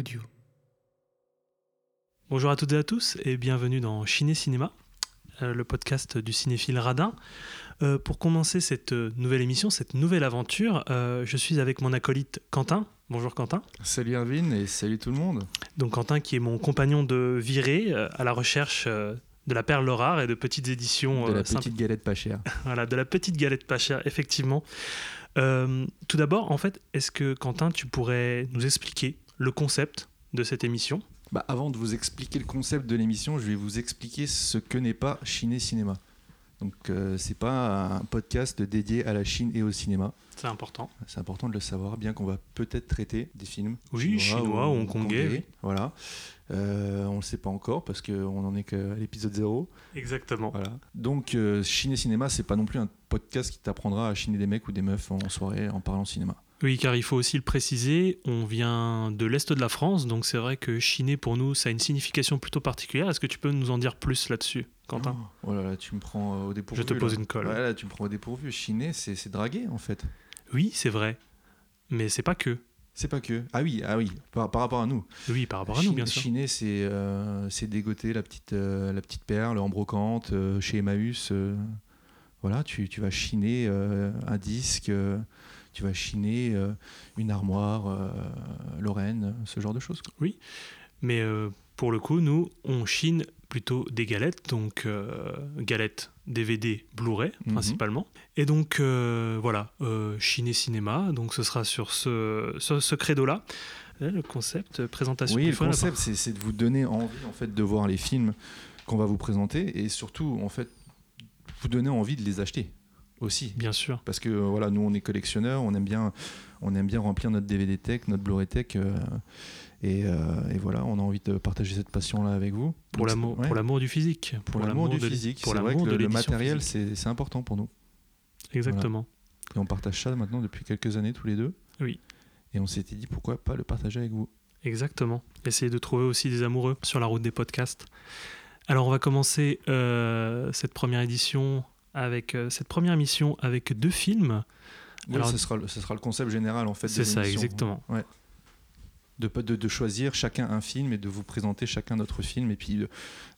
audio. Bonjour à toutes et à tous et bienvenue dans Ciné Cinéma, euh, le podcast du cinéphile radin. Euh, pour commencer cette euh, nouvelle émission, cette nouvelle aventure, euh, je suis avec mon acolyte Quentin. Bonjour Quentin. Salut Erwin et salut tout le monde. Donc Quentin qui est mon compagnon de virée euh, à la recherche euh, de la perle rare et de petites éditions. De la petite galette pas chère. Voilà, de la petite galette pas chère, effectivement. Euh, tout d'abord, en fait, est-ce que Quentin, tu pourrais nous expliquer le concept de cette émission Bah, avant de vous expliquer le concept de l'émission, je vais vous expliquer ce que n'est pas Ciné Cinéma. Donc euh, c'est pas un podcast dédié à la Chine et au cinéma. C'est important. C'est important de le savoir, bien qu'on va peut-être traiter des films Oui, chinois ou hongkongais, oui. Voilà. Euh, on ne le sait pas encore parce qu'on en est qu'à l'épisode 0. Exactement. Voilà. Donc euh, Ciné Cinéma, c'est pas non plus un podcast qui t'apprendra à chiner des mecs ou des meufs en soirée en parlant cinéma. Oui, car il faut aussi le préciser, on vient de l'Est de la France, donc c'est vrai que chiner pour nous, ça a une signification plutôt particulière. Est-ce que tu peux nous en dire plus là-dessus, Quentin? Oh là là, tu me prends euh, au dépourvu. Je te pose là. une colle. Ouais, là, tu me prends au dépourvu. Chiner, c'est draguer en fait. Oui, c'est vrai. Mais c'est pas que. C'est pas que. Ah oui, ah oui, par, par rapport à nous. Oui, par rapport à nous, bien sûr. Chiner, c'est euh, dégoter la petite, euh, la petite perle en brocante euh, chez Emmaüs. voilà, tu, tu vas chiner un disque, tu vas chiner euh, une armoire, euh, Lorraine, ce genre de choses. quoi. Mais euh, pour le coup, nous, on chine plutôt des galettes, donc galettes DVD Blu-ray Mhm. principalement. Et donc voilà, chiner cinéma, donc ce sera sur ce, ce, ce credo-là. Là, Le concept, présentation. Oui, le fois, concept, c'est c'est de vous donner envie en fait de voir les films qu'on va vous présenter et surtout en fait vous donner envie de les acheter aussi. Bien sûr. Parce que euh, voilà, nous on est collectionneurs, on aime bien, on aime bien remplir notre DVD tech, notre Blu-ray tech, euh, et, euh, et voilà, on a envie de partager cette passion-là avec vous. Pour l'amour ouais, pour l'amour du physique. pour l'amour du physique. Pour C'est vrai que l'amour de le, matériel, c'est important pour nous. Exactement. Et on partage ça maintenant depuis quelques années tous les deux. Oui. Et on s'était dit pourquoi pas le partager avec vous. Exactement. Essayer de trouver aussi des amoureux sur la route des podcasts. Alors on va commencer euh, cette première édition avec euh, cette première émission avec deux films. Oui, Alors- ce, sera, le- ce sera le concept général en fait. C'est ça, exactement. Ouais. De, pas- de, de choisir chacun un film et de vous présenter chacun notre film. Et puis, euh,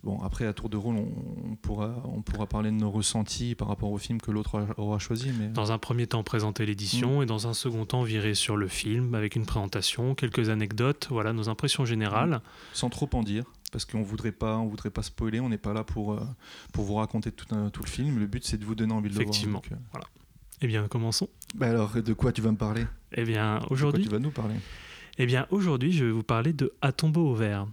bon, après, à tour de rôle, on, on pourra, on pourra parler de nos ressentis par rapport au film que l'autre aura- choisi. Mais... Dans un premier temps, présenter l'édition Mm. et dans un second temps, virer sur le film avec une présentation, quelques anecdotes, voilà nos impressions générales. sans trop en dire parce qu'on voudrait pas on voudrait pas spoiler on n'est pas là pour euh, pour vous raconter tout, un- tout le film le but c'est de vous donner envie de Effectivement. le voir Donc, euh, Eh bien, commençons. bah alors de quoi tu vas me parler? Eh bien, De quoi aujourd'hui, tu vas nous parler? Eh bien, aujourd'hui, je vais vous parler de À tombeau au vert.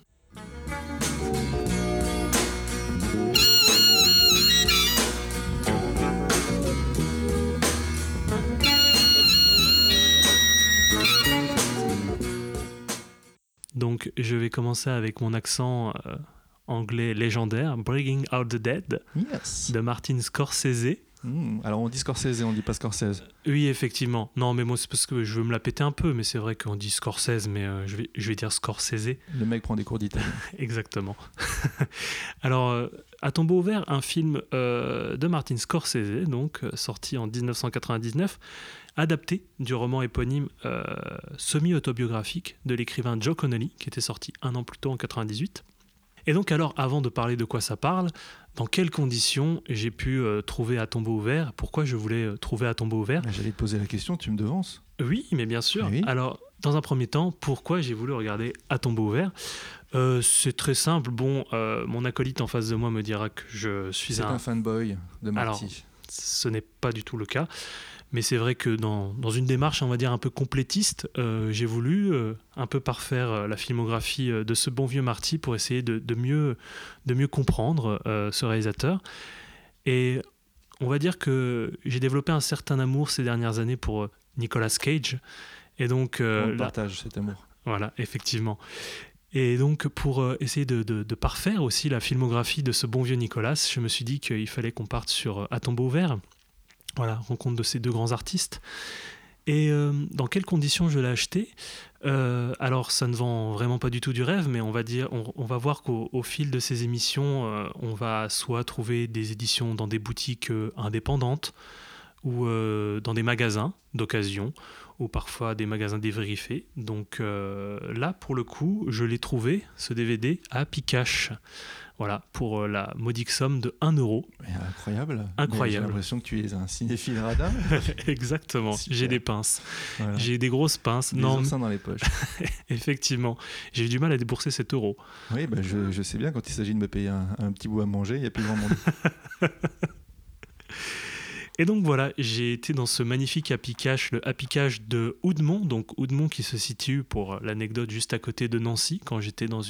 Donc, je vais commencer avec mon accent euh, anglais légendaire, Bringing Out the Dead, yes de Martin Scorsese. Hmm, alors on dit Scorsese on dit pas Scorsese Oui, effectivement. Non, mais moi, c'est parce que je veux me la péter un peu, mais c'est vrai qu'on dit Scorsese, mais euh, je, vais, je vais dire Scorsese. le mec prend des cours d'italien Exactement. Alors, euh, À tombeau ouvert, un film euh, de Martin Scorsese, donc sorti en 1999, adapté du roman éponyme euh, semi-autobiographique de l'écrivain Joe Connolly, qui était sorti un an plus tôt en 98. Et donc alors, avant de parler de quoi ça parle, dans quelles conditions j'ai pu euh, trouver à tombeau ouvert? Pourquoi je voulais euh, trouver à tombeau ouvert? Ah, j'allais te poser la question tu me devances oui, mais bien sûr. Oui. Alors, dans un premier temps, pourquoi j'ai voulu regarder à tombeau ouvert? Euh, C'est très simple. Bon, mon acolyte en face de moi me dira que je suis un. un fanboy de Alors, Marty Ce n'est pas du tout le cas. Mais c'est vrai que dans, dans une démarche, on va dire, un peu complétiste, euh, j'ai voulu euh, un peu parfaire euh, la filmographie de ce bon vieux Marty pour essayer de, de mieux, de mieux comprendre euh, ce réalisateur. Et on va dire que j'ai développé un certain amour ces dernières années pour Nicolas Cage. Et donc, on partage cet amour voilà, effectivement. Et donc, pour essayer de, de- de parfaire aussi la filmographie de ce bon vieux Nicolas, je me suis dit qu'il fallait qu'on parte sur À tombeau ouvert. Voilà, rencontre de ces deux grands artistes. Et euh, dans quelles conditions je l'ai acheté? Euh, Alors, ça ne vend vraiment pas du tout du rêve, mais on va, dire, on, va voir qu'au au fil de ces émissions, euh, on va soit trouver des éditions dans des boutiques indépendantes ou dans des magasins d'occasion ou parfois des magasins dévérifiés. Donc là, pour le coup, je l'ai trouvé, ce DVD, à Picache. Voilà, pour la modique somme de 1 euro. Incroyable. Incroyable. J'ai l'impression que tu es un cinéphile radin. Exactement. J'ai des pinces. J'ai des grosses pinces. Des non, dans les poches. Effectivement. J'ai eu du mal à débourser 7 euros. Oui, bah je, je, sais bien, quand il s'agit de me payer un, un petit bout à manger, il n'y a plus grand monde. Et donc voilà, j'ai été dans ce magnifique Happy Cash, le Happy Cash de Oudemont, donc Oudemont qui se situe, pour l'anecdote, juste à côté de Nancy, quand j'étais dans,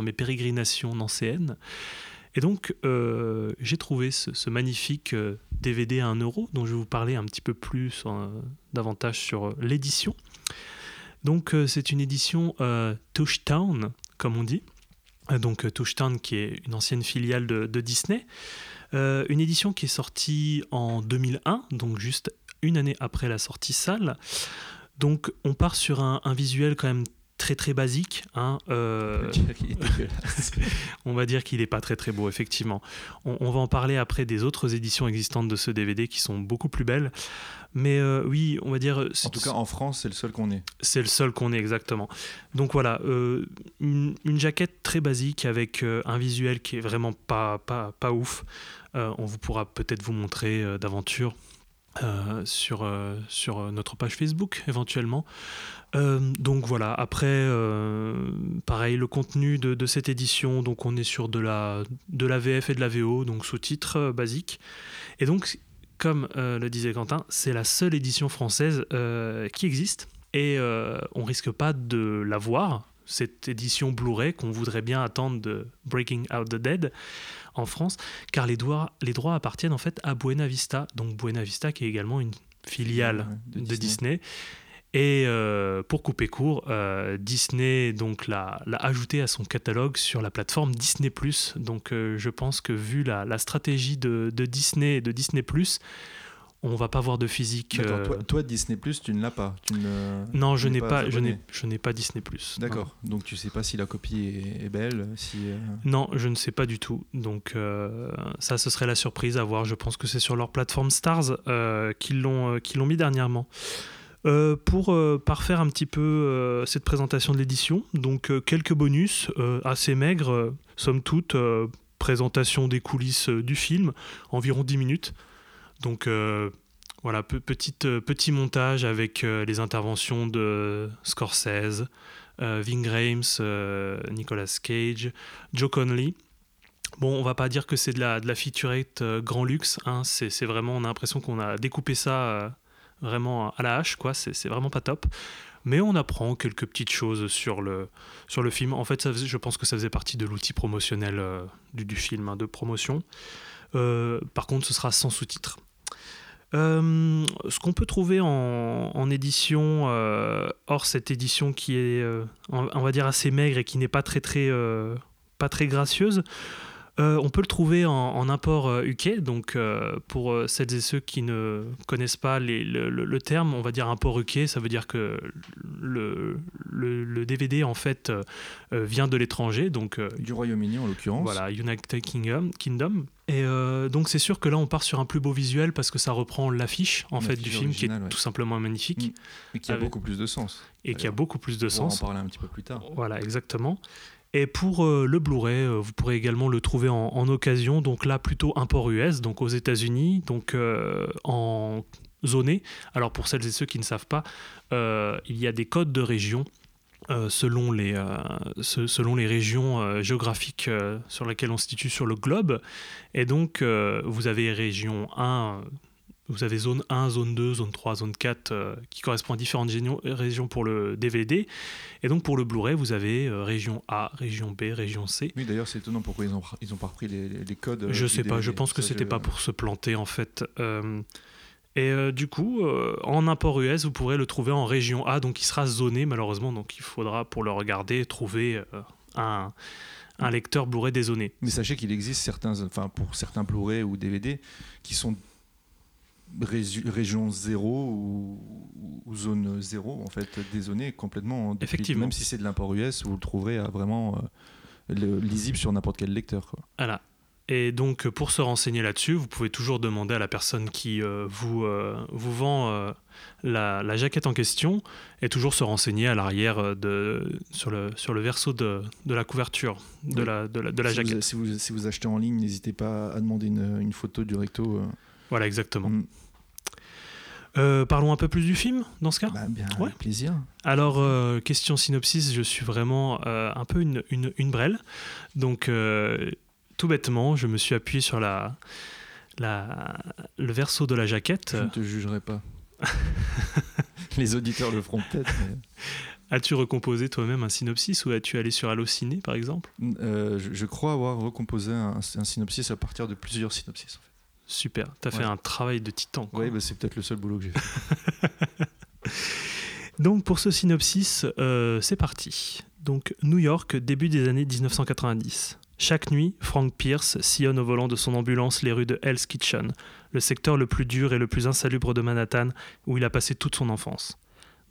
mes pérégrinations nancéennes. Et donc, euh, j'ai trouvé ce, magnifique DVD euh, à 1 euro, dont je vais vous parler un petit peu plus, davantage sur euh, l'édition. Donc, c'est une édition Touchdown, comme on dit. Donc, Touchdown, qui est une ancienne filiale de Disney. Euh, une édition qui est sortie en 2001, donc juste une année après la sortie salle. Donc on part sur un, visuel quand même très très basique. Hein, euh, on va dire qu'il n'est pas très très beau, effectivement. On, va en parler après des autres éditions existantes de ce DVD qui sont beaucoup plus belles. Mais euh, oui, on va dire. En tout cas, en France, c'est le seul qu'on ait. C'est le seul qu'on ait, exactement. Donc voilà, une, une, jaquette très basique avec un visuel qui est vraiment pas, pas, pas ouf. Euh, on vous pourra peut-être vous montrer euh, d'aventure euh, sur, notre page Facebook éventuellement. donc voilà, après, pareil, le contenu de, cette édition, donc on est sur de la, de VF et de la VO, donc sous-titres basiques. Et donc, comme le disait Quentin, c'est la seule édition française qui existe. Et on risque pas de la voir, cette édition Blu-ray qu'on voudrait bien attendre de Breaking Out the Dead en France, car les droits, les droits appartiennent en fait à Buena Vista, donc Buena Vista qui est également une filiale de, Disney. Et euh, pour couper court, euh, Disney donc l'a, ajouté à son catalogue sur la plateforme Disney+. Donc euh, je pense que vu la, la stratégie de, de, Disney et de Disney+, on va pas voir de physique. Toi, toi, Disney Plus, tu ne l'as pas. Tu ne, non, je n'ai pas, je n'ai, je n'ai pas Disney Plus. D'accord. Donc tu sais pas si la copie est, belle, si. Euh, non, je ne sais pas du tout. Donc euh, ça, ce serait la surprise à voir. Je pense que c'est sur leur plateforme Stars euh, qu'ils l'ont, qu'ils l'ont mis dernièrement. pour parfaire un petit peu cette présentation de l'édition, donc quelques bonus assez maigres, somme toute, présentation des coulisses du film, environ 10 minutes. Donc euh, voilà, petite, euh, petit montage avec euh, les interventions de Scorsese, Ving Rhames, Nicolas Cage, Joe Conley. Bon, on va pas dire que c'est de la, de la featurette grand luxe, hein. c'est vraiment, on a l'impression qu'on a découpé ça vraiment à la hache, quoi, c'est vraiment pas top. Mais on apprend quelques petites choses sur le, sur le film. En fait, je pense que ça faisait partie de l'outil promotionnel du, film, hein, de promotion. Par contre, ce sera sans sous-titres. Euh, ce qu'on peut trouver en, édition, euh, hors cette édition qui est, euh, on, va dire, assez maigre et qui n'est pas très, très, pas très gracieuse, on peut le trouver en, import UK. Donc, pour celles et ceux qui ne connaissent pas le, terme, on va dire import UK, ça veut dire que le, le DVD, en fait, vient de l'étranger. Donc, du Royaume-Uni, en l'occurrence. Voilà, United Kingdom. Kingdom et euh, donc c'est sûr que là on part sur un plus beau visuel parce que ça reprend l'affiche en fait du film qui est tout simplement magnifique mm. et qui a beaucoup plus de sens et qui a beaucoup plus de sens. On en parler un petit peu plus tard. Voilà exactement. Et pour euh, le Blu-ray, euh, vous pourrez également le trouver en, occasion, donc là plutôt import US, donc aux États-Unis, donc en zoné. Alors pour celles et ceux qui ne savent pas, il y a des codes de région euh, selon, les, euh, selon les régions euh, géographiques sur lesquelles on se situe sur le globe. Et donc, vous avez région 1, vous avez zone 1, zone 2, zone 3, zone 4 qui correspondent à différentes régions pour le DVD. Et donc, pour le Blu-ray, vous avez région A, région B, région C. Oui, d'ailleurs, c'est étonnant pourquoi ils n'ont ils ont pas repris les, les codes. Je sais pas, je pense que c'était pas pour se planter en fait. Et euh, du coup, euh, en import US, vous pourrez le trouver en région A, donc il sera zoné malheureusement. Donc il faudra pour le regarder trouver euh, un, un, lecteur Blu-ray dézoné. Mais sachez qu'il existe certains, enfin pour certains Blu-ray ou DVD qui sont région 0 ou, zone 0 en fait dézoné complètement. Effectivement. Même si c'est de l'import US, vous le trouverez à vraiment lisible sur n'importe quel lecteur. Voilà. Et donc, pour se renseigner là-dessus, vous pouvez toujours demander à la personne qui euh, vous, euh, vous vend euh, la, la jaquette en question et toujours se renseigner à l'arrière de, sur, le, sur le verso de, de la couverture de Oui. la, de la, de la si, jaquette. vous, si, vous, si vous achetez en ligne, n'hésitez pas à demander une, une photo du recto. euh. Voilà, exactement. Mm. Euh, parlons un peu plus du film dans ce cas. Bah, bien, Ouais. plaisir. Alors, euh, question synopsis, je suis vraiment euh, un peu une, une, une brêle. Donc, tout bêtement, je me suis appuyé sur la, la, le verso de la jaquette. Je ne te jugerai pas. Les auditeurs le feront peut-être. mais- As-tu recomposé toi-même un synopsis ou as-tu allé sur Allociné, par exemple? Je, je crois avoir recomposé un, un synopsis à partir de plusieurs synopsis. En fait. Super, t'as fait un travail de titan. Ouais, bah, c'est peut-être le seul boulot que j'ai fait. Donc pour ce synopsis, euh, c'est parti. Donc New York, début des années 1990. Chaque nuit, Frank Pierce sillonne au volant de son ambulance les rues de Hell's Kitchen, le secteur le plus dur et le plus insalubre de Manhattan, où il a passé toute son enfance.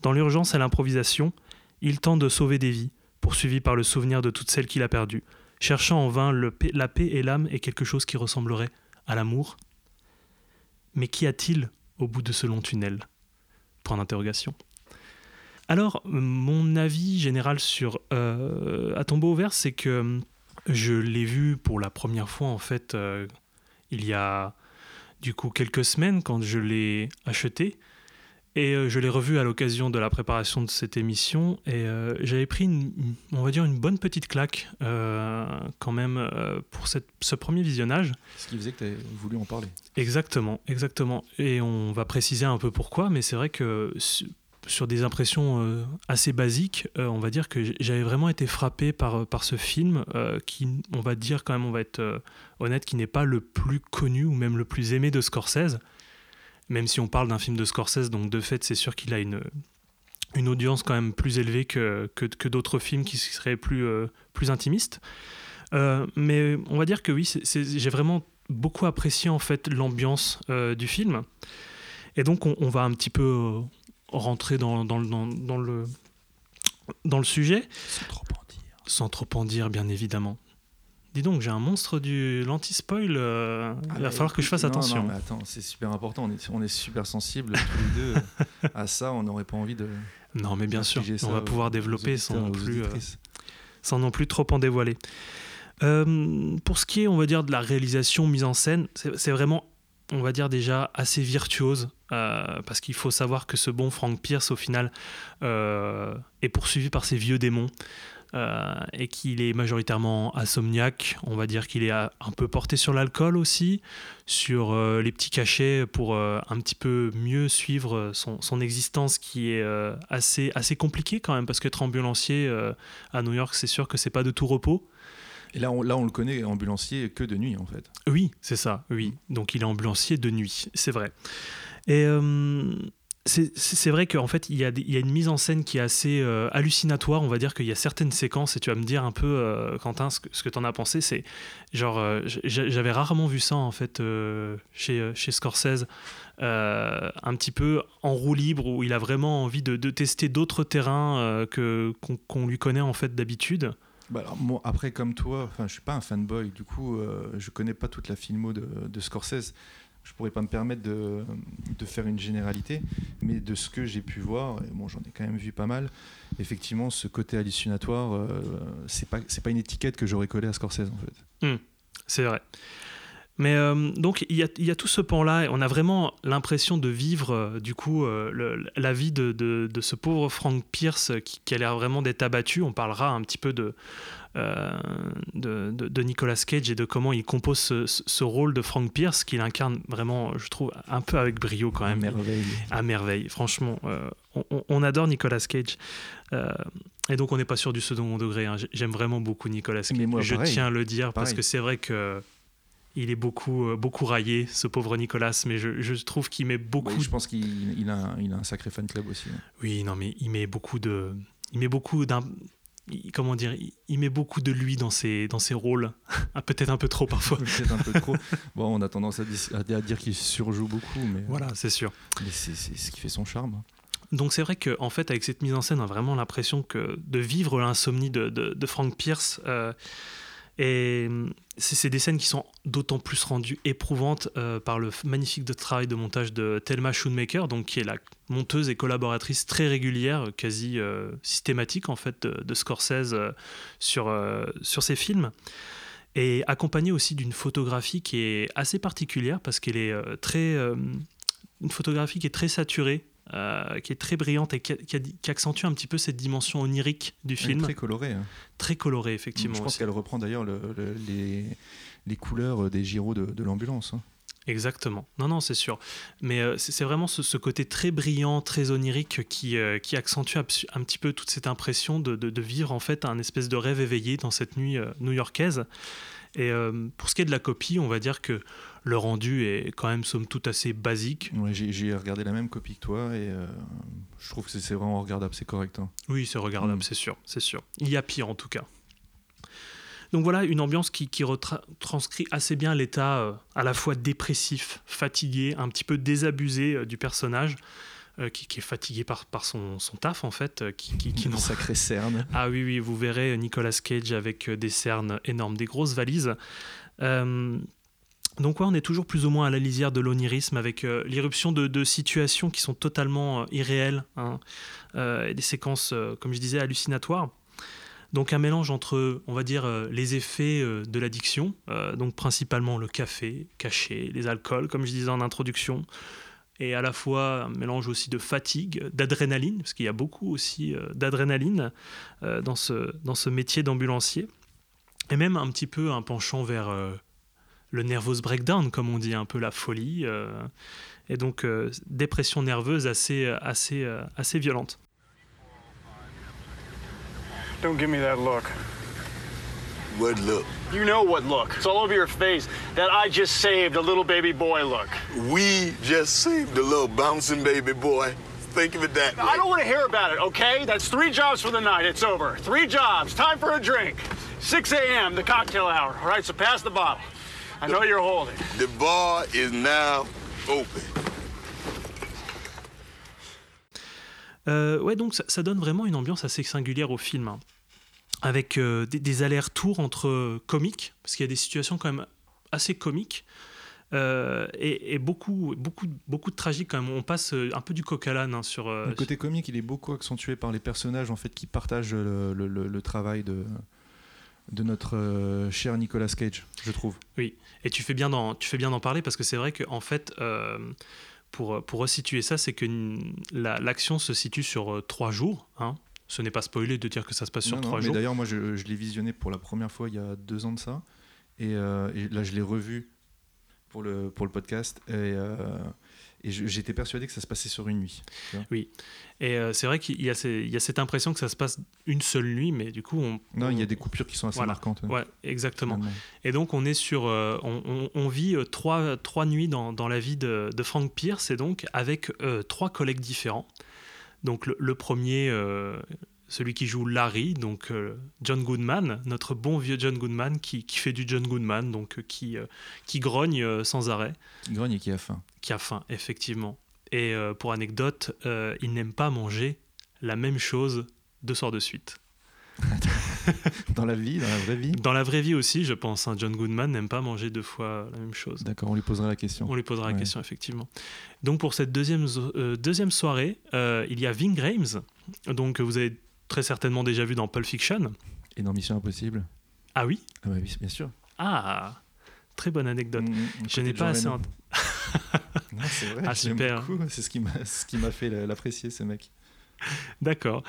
Dans l'urgence et l'improvisation, il tente de sauver des vies, poursuivi par le souvenir de toutes celles qu'il a perdues, cherchant en vain le la paix et l'âme et quelque chose qui ressemblerait à l'amour. Mais qu'y a-t-il au bout de ce long tunnel? Point d'interrogation. Alors, mon avis général sur euh, À tombeau ouvert, c'est que euh, je l'ai vu pour la première fois, en fait, euh, il y a du coup quelques semaines quand je l'ai acheté. Et euh, je l'ai revu à l'occasion de la préparation de cette émission. Et euh, j'avais pris, une, on va dire, une bonne petite claque euh, quand même pour cette- ce premier visionnage. Ce qui faisait que tu avais voulu en parler. Exactement, exactement. Et on va préciser un peu pourquoi, mais c'est vrai que su- sur des impressions assez basiques, on va dire que j'avais vraiment été frappé par, par ce film qui, on va dire quand même, on va être honnête, qui n'est pas le plus connu ou même le plus aimé de Scorsese. Même si on parle d'un film de Scorsese, donc de fait, c'est sûr qu'il a une, une audience quand même plus élevée que, que, que d'autres films qui seraient plus, euh, plus intimistes. Euh, mais on va dire que oui, j'ai vraiment beaucoup apprécié en fait l'ambiance euh, du film. Et donc on, on va un petit peu rentrer dans, dans, le- dans, dans le, dans le sujet, Sans trop en dire. sans trop en dire bien évidemment. Dis donc, j'ai un monstre du l'anti-spoil, euh, il va Ah, falloir que je fasse non, attention. Non, mais attends, c'est super important. On est, on est super sensibles tous les deux à ça. On n'aurait pas envie de. Non, mais bien sûr, on va pouvoir développer sans auditeurs, non, aux plus, euh, sans non plus trop en dévoiler. Euh, pour ce qui est, on va dire, de la réalisation, mise en scène, c'est c'est vraiment, on va dire déjà, assez virtuose, euh, parce qu'il faut savoir que ce bon Frank Pierce, au final, euh, est poursuivi par ses vieux démons. Euh, et qu'il est majoritairement insomniaque, on va dire qu'il est un peu porté sur l'alcool aussi, sur euh, les petits cachets pour euh, un petit peu mieux suivre son, son existence qui est assez, assez compliquée quand même, parce qu'être ambulancier à New York, c'est sûr que c'est pas de tout repos. Et là on, là, on le connaît ambulancier que de nuit, en fait. Oui, c'est ça, oui. Donc il est ambulancier de nuit, c'est vrai. Et c'est vrai qu'en fait, il y, a une mise en scène qui est assez euh, hallucinatoire. On va dire qu'il y a certaines séquences, et tu vas me dire un peu, euh, Quentin, ce que, que tu en as pensé. C'est genre, euh, j'avais rarement vu ça, en fait, chez, Scorsese. Un petit peu en roue libre, où il a vraiment envie de, tester d'autres terrains que qu'on qu'on lui connaît, en fait, d'habitude. Bah après, comme toi, je suis pas un fanboy, du coup, je connais pas toute la filmo de Scorsese. Je pourrais pas me permettre de, faire une généralité, mais de ce que j'ai pu voir, et bon, j'en ai quand même vu pas mal. Effectivement, ce côté hallucinatoire, euh, c'est pas pas une étiquette que j'aurais collée à Scorsese en fait. C'est vrai. Mais euh, donc il y, a, y a tout ce pan-là, on a vraiment l'impression de vivre euh, du coup euh, la vie de, de- ce pauvre Frank Pierce qui, qui a l'air vraiment d'être abattu. On parlera un petit peu de, de, de- de Nicolas Cage et de comment il compose ce, rôle de Frank Pierce qu'il incarne vraiment, je trouve, un peu avec brio quand même. merveille. à merveille. Franchement, euh, on, adore Nicolas Cage. Euh, et donc, on n'est pas sûr du second degré. hein. J'ai- J'aime vraiment beaucoup Nicolas Cage. Mais moi, Je pareil. tiens à le dire parce que c'est vrai que il est beaucoup, euh, beaucoup raillé, ce pauvre Nicolas. Mais je, je trouve qu'il met beaucoup. Oui, je pense qu'il il a, un- il a un sacré fan club aussi. hein. Oui, non, mais il met beaucoup de. Il met beaucoup d'un. Il- Comment dire il, il met beaucoup de lui dans ses, dans ses rôles. Ah, Peut-être un peu trop parfois. Peut-être un peu trop. Bon, on a tendance à, dire qu'il surjoue beaucoup, mais, Voilà, c'est sûr. mais c'est c'est ce qui fait son charme. Donc c'est vrai qu'en en fait, avec cette mise en scène, on a vraiment l'impression que de vivre l'insomnie de, de, de Frank Pierce. euh, Et hum, c'est des scènes qui sont d'autant plus rendues éprouvantes euh, par le magnifique travail de montage de Thelma Schoonmaker, donc qui est la monteuse et collaboratrice très régulière, quasi euh, systématique en fait, de, Scorsese euh, sur, sur ses films. Et accompagnée aussi d'une photographie qui est assez particulière parce qu'elle est très. une photographie qui est très saturée, euh, qui est très brillante et qui, accentue un petit peu cette dimension onirique du film. très colorée. Hein. Très colorée, effectivement. Je pense qu'elle reprend d'ailleurs les, les, couleurs des gyros de, l'ambulance. Hein. Exactement. Non, non, c'est sûr. Mais euh, c'est vraiment ce, côté très brillant, très onirique qui, euh, qui accentue un petit peu toute cette impression de, de, vivre en fait un espèce de rêve éveillé dans cette nuit new-yorkaise. Et pour ce qui est de la copie, on va dire que le rendu est quand même somme toute assez basique. j'ai regardé la même copie que toi et euh, je trouve que c'est vraiment regardable, c'est correct. Hein. Oui, c'est regardable, mm. c'est sûr, c'est sûr. Il y a pire en tout cas. Donc voilà, une ambiance qui, qui retranscrit assez bien l'état euh, à la fois dépressif, fatigué, un petit peu désabusé euh, du personnage. qui, est fatigué par, par son, son taf en fait. qui, qui, qui Une sacrée cerne. Ah oui, oui, vous verrez Nicolas Cage avec des cernes énormes, des grosses valises. Donc on est toujours plus ou moins à la lisière de l'onirisme avec euh, l'irruption de, situations qui sont totalement euh, irréelles hein, euh, et des séquences, comme je disais, hallucinatoires. Donc un mélange entre, on va dire, les effets de l'addiction, donc principalement le café caché, les alcools, comme je disais en introduction, et à la fois un mélange aussi de fatigue, d'adrénaline, parce qu'il y a beaucoup aussi d'adrénaline dans ce métier d'ambulancier, et même un petit peu un penchant vers le nervous breakdown, comme on dit, un peu la folie. Euh, et donc, euh, dépression nerveuse assez, assez, euh, assez violente. Don't give me that look. What look? You know what look. It's all over your face. That I just saved a little baby boy look. We just saved a little bouncing baby boy. Think of it that way. I don't want to hear about it, okay? That's three jobs for the night. It's over. Three jobs. Time for a drink. 6 a.m., the cocktail hour. All right, so pass the bottle. I know you're holding. The bar is now open. Euh, ouais, donc ça, ça, donne vraiment une ambiance assez singulière au film, hein. avec euh, des, des allers-retours entre euh, comiques, parce qu'il y a des situations quand même assez comiques, euh, et, et, beaucoup, beaucoup, beaucoup de tragique quand même. On passe euh, un peu du coq à l'âne hein, sur. Euh, le côté comique, il est beaucoup accentué par les personnages en fait qui partagent le, le, le travail de, de notre euh, cher Nicolas Cage, je trouve. Oui, et tu fais bien d'en, tu fais bien d'en parler parce que c'est vrai qu'en en fait, euh, pour, pour resituer ça, c'est que l'action se situe sur euh, trois jours. Hein. Ce n'est pas spoilé de dire que ça se passe sur trois jours. D'ailleurs, moi, je, l'ai visionné pour la première fois il y a deux ans de ça. Et, et là, je l'ai revu pour le, pour le podcast. Et, et j'étais persuadé que ça se passait sur une nuit. Oui. Et euh, c'est vrai qu'il y, a cette impression que ça se passe une seule nuit, mais du coup, on. Non, il y a des coupures qui sont assez marquantes. Ouais, exactement. Et donc, on est sur. Euh, on, vit euh, trois, trois nuits dans, dans la vie de, de, Frank Pierce, et donc avec trois collègues différents. Donc, le, le premier celui qui joue Larry, donc euh, John Goodman, notre bon vieux John Goodman qui, qui fait du John Goodman, donc euh, qui, euh, qui grogne sans arrêt. Qui grogne et qui a faim. Qui a faim, effectivement. Et pour anecdote, il n'aime pas manger la même chose deux soirs de suite. dans la vie, dans la vraie vie Dans la vraie vie aussi, je pense. Hein. John Goodman n'aime pas manger deux fois la même chose. D'accord, on lui posera la question. On lui posera la question, effectivement. Donc pour cette deuxième, deuxième soirée, il y a Ving Rhames. Donc vous avez très certainement déjà vu dans Pulp Fiction. Et dans Mission Impossible. Ah oui? Ah bah oui, bien sûr. Ah, très bonne anecdote. Mm, mm, je n'ai pas assez. En... c'est vrai. Ah, super. C'est ce qui m'a ce fait l'apprécier ce mec. D'accord.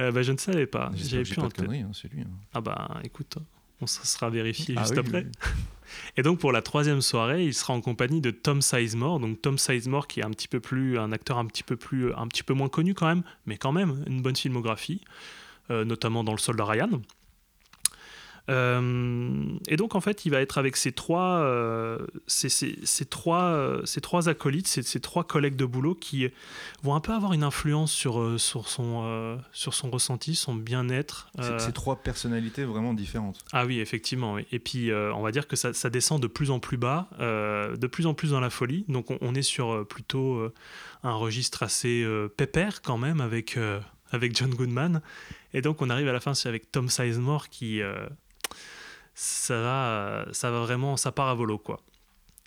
Euh, bah, je ne savais pas. J'avais plus en. Hein, lui, hein. Ah bah écoute, on sera vérifié ah juste après. Et donc pour la troisième soirée, il sera en compagnie de Tom Sizemore. Donc Tom Sizemore qui est un petit peu plus un acteur un petit peu plus un petit peu moins connu quand même, mais quand même une bonne filmographie, euh, notamment dans Le Soldat Ryan. Euh, et donc en fait, il va être avec ses trois, euh, trois, euh, trois acolytes, ces, trois collègues de boulot qui vont un peu avoir une influence sur, sur, son, sur son ressenti, son bien-être. Ces trois personnalités vraiment différentes. Ah oui, effectivement. Et puis on va dire que ça, ça, descend de plus en plus bas, de plus en plus dans la folie. Donc on, est sur plutôt un registre assez pépère quand même avec, avec John Goodman. Et donc on arrive à la fin avec Tom Sizemore qui ça va, ça va vraiment, ça part à volo, quoi.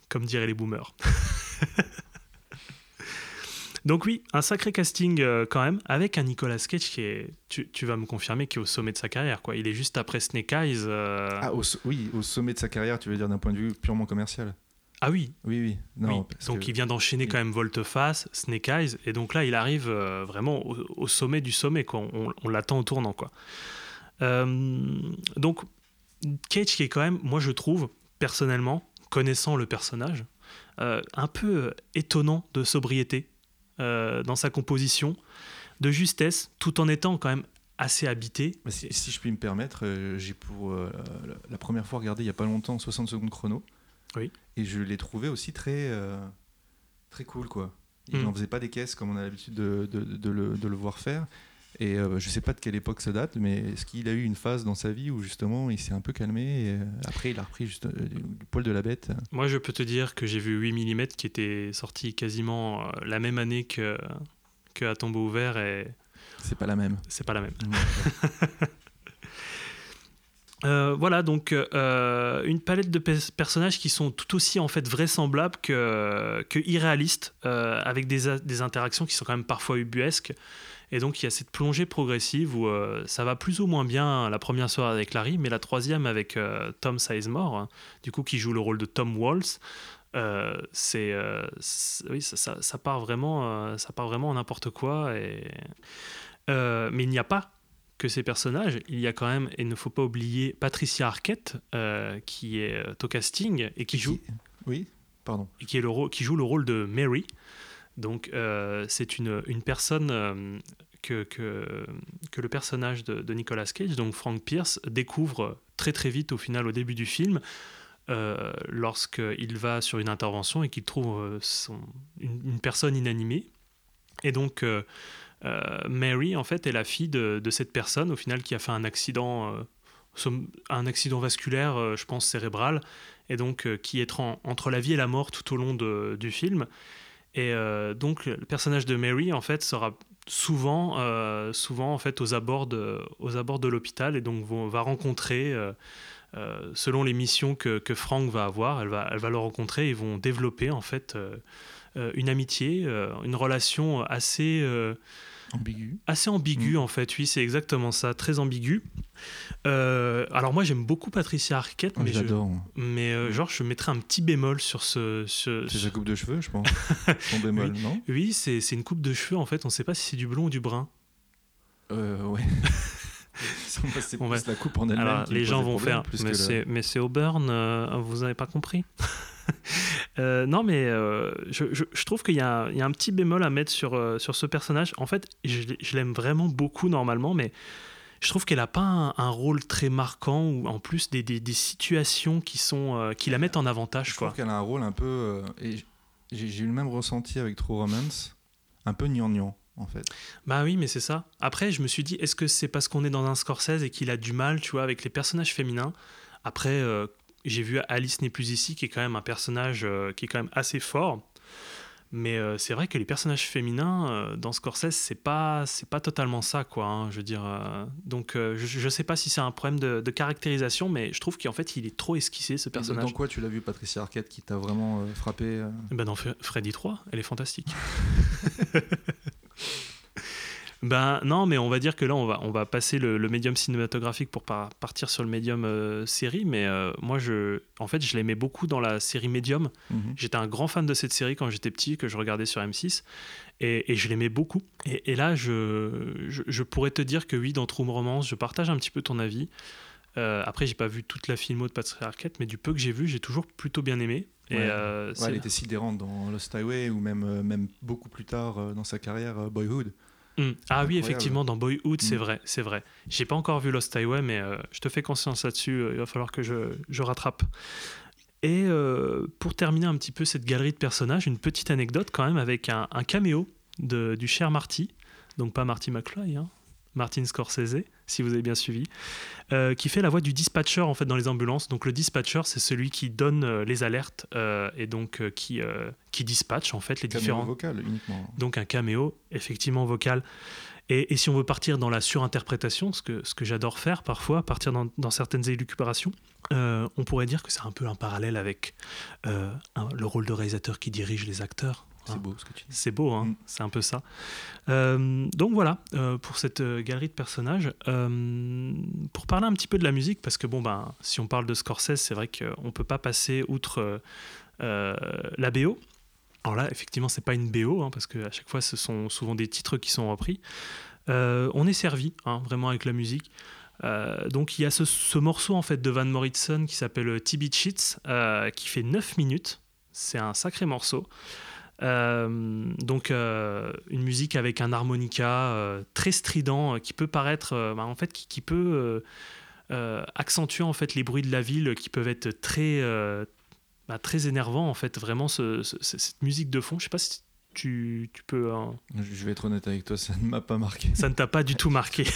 Comme diraient les boomers. Donc oui, un sacré casting euh, quand même, avec un Nicolas Cage qui est, tu, tu vas me confirmer, qui est au sommet de sa carrière. Quoi. Il est juste après Snake Eyes. euh, Ah, au so- oui, au sommet de sa carrière, tu veux dire d'un point de vue purement commercial ah oui, Oui, oui. Non, oui. parce donc que- il vient d'enchaîner quand même Volte-Face, Snake Eyes, et donc là il arrive euh, vraiment au, au sommet du sommet, quoi. On, on l'attend au tournant. Quoi. Donc Cage qui est quand même, moi je trouve, personnellement, connaissant le personnage, euh, un peu étonnant de sobriété euh, dans sa composition, de justesse, tout en étant quand même assez habité. Si, si je puis me permettre, euh, j'ai pour euh, la, première fois regardé il y a pas longtemps 60 secondes chrono. Oui. Et je l'ai trouvé aussi très, euh, très cool, quoi. Il n'en faisait pas des caisses comme on a l'habitude de, de- de le, de le voir faire. Et euh, je sais pas de quelle époque ça date, mais est-ce qu'il a eu une phase dans sa vie où justement il s'est un peu calmé et euh, après il a repris juste, euh, du, poil de la bête? Moi, je peux te dire que j'ai vu 8 mm qui était sorti quasiment la même année que, que À tombeau ouvert et C'est pas la même. c'est pas la même. Voilà, donc une palette de pe- personnages qui sont tout aussi en fait vraisemblables que, que irréalistes, avec des, des interactions qui sont quand même parfois ubuesques. Et donc il y a cette plongée progressive où euh, ça va plus ou moins bien la première soirée avec Larry, mais la troisième avec euh, Tom Sizemore, hein, du coup qui joue le rôle de Tom Waltz. euh, c'est euh, oui ça, ça- ça part vraiment ça part vraiment en n'importe quoi et mais il n'y a pas que ces personnages, il y a quand même, et il ne faut pas oublier Patricia Arquette, euh, qui est au casting et qui joue, Oui, pardon. et qui, est le rôle- qui joue le rôle de Mary. Donc, euh, c'est une, une personne euh, que, que, le personnage de, Nicolas Cage, donc Frank Pierce, découvre très très vite au final, au début du film, euh, lorsqu'il va sur une intervention et qu'il trouve son- une, personne inanimée. Et donc, Mary, en fait, est la fille de, de cette personne, au final, qui a fait un accident, un accident vasculaire, je pense, cérébral, et donc qui est en- entre la vie et la mort tout au long de- du film. Et euh, donc, le personnage de Mary, en fait, sera souvent, euh, souvent en fait, aux abords de, aux abords de l'hôpital, et donc va rencontrer, euh, selon les missions que, que Frank va avoir, elle va, elle va le rencontrer, et vont développer, en fait, une amitié, une relation assez... Ambigu. assez ambigu Mm. en fait, oui, c'est exactement ça, très ambigu. Euh, alors moi j'aime beaucoup Patricia Arquette, Oh, mais, je mais euh, genre je mettrais un petit bémol sur ce... ce- C'est ce- sa coupe de cheveux, je pense. Son bémol, non Oui, c'est une coupe de cheveux en fait, on ne sait pas si c'est du blond ou du brun. Euh, ouais. c'est la coupe en elle-même. Les gens vont faire, c'est mais c'est Auburn, euh, vous n'avez pas compris? Euh, non, mais euh, je, je- je trouve qu'il y, y a un petit bémol à mettre sur, euh, sur ce personnage. En fait, je, je l'aime vraiment beaucoup normalement, mais je trouve qu'elle n'a pas un, un rôle très marquant ou en plus des, des- des situations qui, sont, qui la mettent en avantage. Je Quoi. trouve qu'elle a un rôle un peu. et j'ai eu le même ressenti avec True Romance, un peu gnangnan en fait. Bah oui, mais c'est ça. Après, je me suis dit, est-ce que c'est parce qu'on est dans un Scorsese et qu'il a du mal, tu vois, avec les personnages féminins? Après, j'ai vu Alice n'est plus ici, qui est quand même un personnage euh, qui est quand même assez fort. Mais euh, c'est vrai que les personnages féminins euh, dans Scorsese, c'est pas, c'est pas totalement ça, quoi. hein, je veux dire. euh, donc, je, je sais pas si c'est un problème de, de caractérisation, mais je trouve qu'en fait, il est trop esquissé ce Dans personnage. quoi tu l'as vu, Patricia Arquette, qui t'a vraiment frappé Eh ben dans Fre- Freddy 3, elle est fantastique. ben non, mais on va dire que là, on va, on va passer le, le médium cinématographique pour par- partir sur le médium euh, série. Mais euh, moi, je, en fait, je l'aimais beaucoup dans la série Medium. Mhm. J'étais un grand fan de cette série quand j'étais petit, que je regardais sur M6. Et, et je l'aimais beaucoup. Et, et là, je, je, je pourrais te dire que oui, dans True Romance, je partage un petit peu ton avis. Euh, après, j'ai pas vu toute la filmo de Patricia Arquette, mais du peu que j'ai vu, j'ai toujours plutôt bien aimé. Et Ouais. euh, Ouais, elle était sidérante dans Lost Highway ou même, même beaucoup plus tard dans sa carrière, Boyhood. Mm. Ah oui, effectivement, dans Boyhood, c'est Mm. vrai, c'est vrai. J'ai pas encore vu Lost Highway, mais euh, je te fais conscience là-dessus. euh, il va falloir que je, je rattrape. Et euh, pour terminer un petit peu cette galerie de personnages, une petite anecdote quand même avec un, un caméo de, du cher Marty, donc pas Marty McFly, hein, Martin Scorsese, si vous avez bien suivi, euh, qui fait la voix du dispatcher en fait dans les ambulances. Donc le dispatcher, c'est celui qui donne euh, les alertes euh, et donc qui, qui dispatche en fait les Caméo différents vocal uniquement. donc un caméo effectivement vocal. Et, et si on veut partir dans la surinterprétation, ce que, ce que j'adore faire parfois, partir dans, dans certaines élucubrations, on pourrait dire que c'est un peu un parallèle avec un- le rôle de réalisateur qui dirige les acteurs. C'est hein. beau ce que tu dis. C'est beau, hein Mm. c'est un peu ça. Euh, donc voilà, euh, pour cette euh, galerie de personnages. Euh, pour parler un petit peu de la musique, parce que bon, ben, si on parle de Scorsese, c'est vrai qu'on ne peut pas passer outre la BO. Alors là, effectivement, c'est pas une BO, hein, parce qu'à chaque fois, ce sont souvent des titres qui sont repris. On est servi, hein, vraiment, avec la musique. Euh, donc il y a ce, ce morceau en fait de Van Morrison qui s'appelle TB Cheats, euh, qui fait 9 minutes. C'est un sacré morceau. Euh, donc euh, une musique avec un harmonica euh, très strident qui peut paraître bah, en fait qui, qui peut accentuer en fait les bruits de la ville qui peuvent être très bah, très énervants en fait vraiment ce- ce- cette musique de fond. Je sais pas si tu, tu peux hein, Je vais être honnête avec toi, ça ne m'a pas marqué. ça ne t'a pas du tout marqué.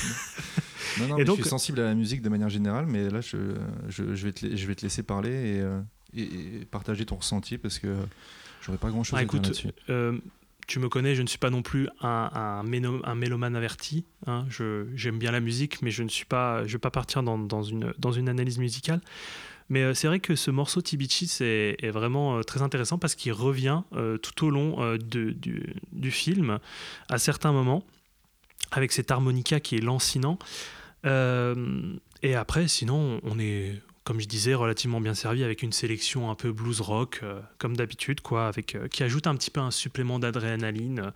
Non, non, mais donc- je suis sensible à la musique de manière générale, mais là, je, je, je vais, te, je vais te laisser parler et, et- et partager ton ressenti parce que j'aurais pas grand chose Ah, à dire là-dessus. euh, tu me connais, je ne suis pas non plus un, un, méno- un mélomane averti. hein. Je- J'aime bien la musique, mais je ne suis pas, je vais pas partir dans, dans une, dans une analyse musicale. Mais euh, c'est vrai que ce morceau Tibichi est, est vraiment euh, très intéressant parce qu'il revient euh, tout au long euh, de- du, du film à certains moments avec cet harmonica qui est lancinant. Euh, et après, sinon, on est, comme je disais, relativement bien servi avec une sélection un peu blues rock, euh, comme d'habitude, quoi, avec euh, qui ajoute un petit peu un supplément d'adrénaline.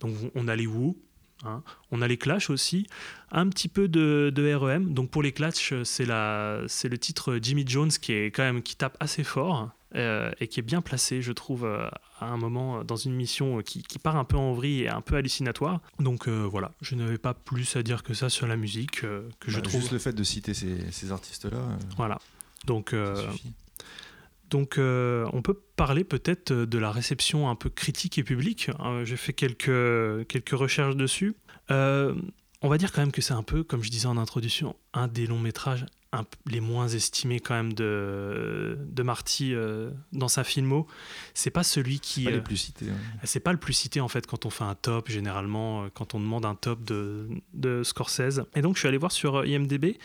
Donc, on a les Who, hein, on a les Clash aussi, un petit peu de, de REM. Donc, pour les Clash, euh, c'est le titre Jimmy Jones qui est quand même qui tape assez fort. Euh, et qui est bien placé, je trouve, euh, à un moment euh, dans une mission qui, qui part un peu en vrille et un peu hallucinatoire. Donc voilà, je n'avais pas plus à dire que ça sur la musique, que je Bah, trouve. Juste le fait de citer ces, ces artistes-là, Voilà. Donc, donc euh, on peut parler peut-être de la réception un peu critique et publique. Euh, J'ai fait quelques, quelques recherches dessus. Euh, on va dire quand même que c'est un peu, comme je disais en introduction, un des longs métrages un les moins estimés quand même de, de Marty euh, dans sa filmo. C'est pas celui qui... Pas euh, les plus cités. hein. c'est pas le plus cité en fait quand on fait un top généralement euh, quand on demande un top de, de Scorsese et donc je suis allé voir sur euh, IMDb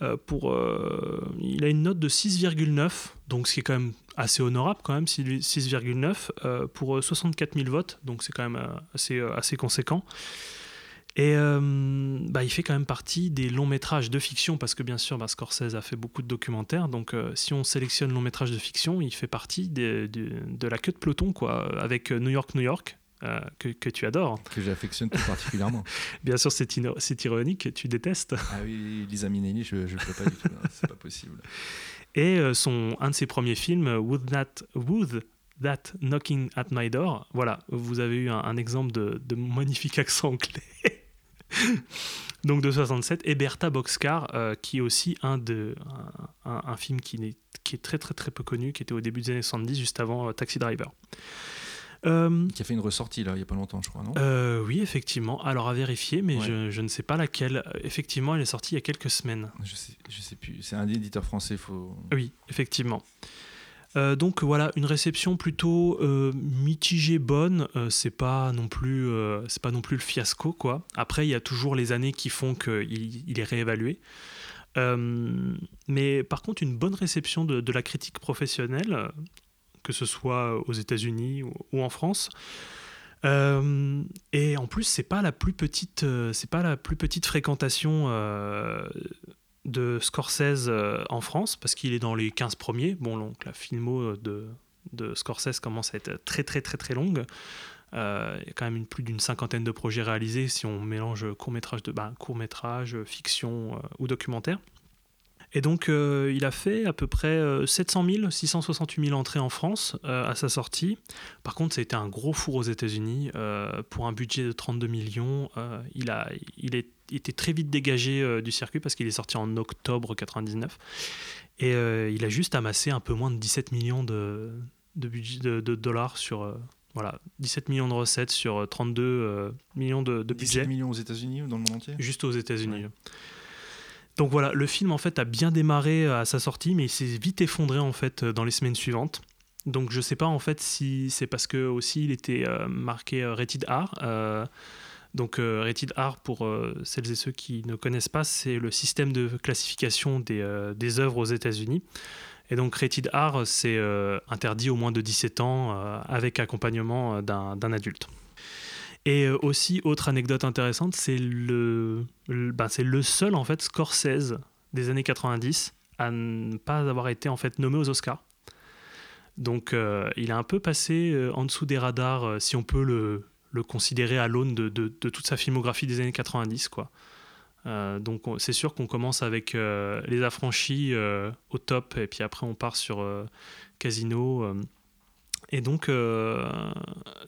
euh, pour il a une note de 6,9 donc ce qui est quand même assez honorable quand même 6 6,9 euh, pour euh, 64 000 votes donc c'est quand même assez, assez conséquent et euh, bah, il fait quand même partie des longs métrages de fiction parce que bien sûr bah, Scorsese a fait beaucoup de documentaires donc euh, si on sélectionne long métrage de fiction il fait partie des- de la queue de peloton quoi avec euh, New York New York euh, que, que tu adores Que j'affectionne tout particulièrement. bien sûr c'est c'est ironique tu détestes ah oui, Lisa Minnelli, je ne peux pas du tout. hein, C'est pas possible. et son un de ses premiers films Would That Would That Knocking at My Door voilà vous avez eu un, un exemple de, de magnifique accent anglais donc de 67 et Bertha Boxcar euh, qui est aussi un de un, un- un film qui, est très très très peu connu qui était au début des années 70 juste avant euh, Taxi Driver Euh, Qui a fait une ressortie là, il y a pas longtemps, je crois, non? Oui effectivement alors à vérifier mais Ouais. je, je ne sais pas laquelle effectivement elle est sortie il y a quelques semaines je sais, je sais plus. C'est un éditeur français, faut. Oui, effectivement. Euh, donc voilà, une réception plutôt euh, mitigée bonne. Euh, c'est pas non plus, euh, c'est pas non plus le fiasco quoi. Après, il y a toujours les années qui font qu'il il est réévalué. Mais par contre, une bonne réception de, la critique professionnelle, que ce soit aux États-Unis ou, en France. Et en plus, c'est pas la plus petite, c'est pas la plus petite fréquentation de Scorsese euh, en France parce qu'il est dans les 15 premiers. Bon, donc la filmo de, de Scorsese commence à être très très très très longue. Euh, il y a quand même plus d'une cinquantaine de projets réalisés si on mélange court métrage, de, bah, court fiction euh, ou documentaire. Et donc, euh, il a fait à peu près euh, 700 000, 668 000 entrées en France euh, à sa sortie. Par contre, été un gros four aux États-Unis. Euh, pour un budget de 32 millions, euh, il, a, il est, était très vite dégagé euh, du circuit parce qu'il est sorti en octobre 99. Et euh, il a juste amassé un peu moins de 17 millions de, de, budget, de, de dollars sur. euh, voilà, 17 millions de recettes sur euh, 32 euh, millions de, de 17 budget millions aux États-Unis ou dans le monde entier? Juste aux États-Unis. Ouais. Donc voilà, le film en fait a bien démarré à sa sortie, mais il s'est vite effondré en fait dans les semaines suivantes. Donc je sais pas en fait si c'est parce que aussi il était euh, marqué rated R. euh, Donc euh, Rated R, pour euh, celles et ceux qui ne connaissent pas, c'est le système de classification des, euh, œuvres aux États-Unis. Et donc Rated R, c'est interdit au moins de 17 ans avec accompagnement d'un adulte. Et aussi, autre anecdote intéressante, c'est le, le, ben, seul en fait Scorsese des années 90 à ne pas avoir été en fait nommé aux Oscars. Donc il a un peu passé en dessous des radars, si on peut le, le considérer à l'aune de, de- toute sa filmographie des années 90. Quoi. Euh, donc on- c'est sûr qu'on commence avec euh, Les Affranchis euh, au top, et puis après on part sur Casino. et donc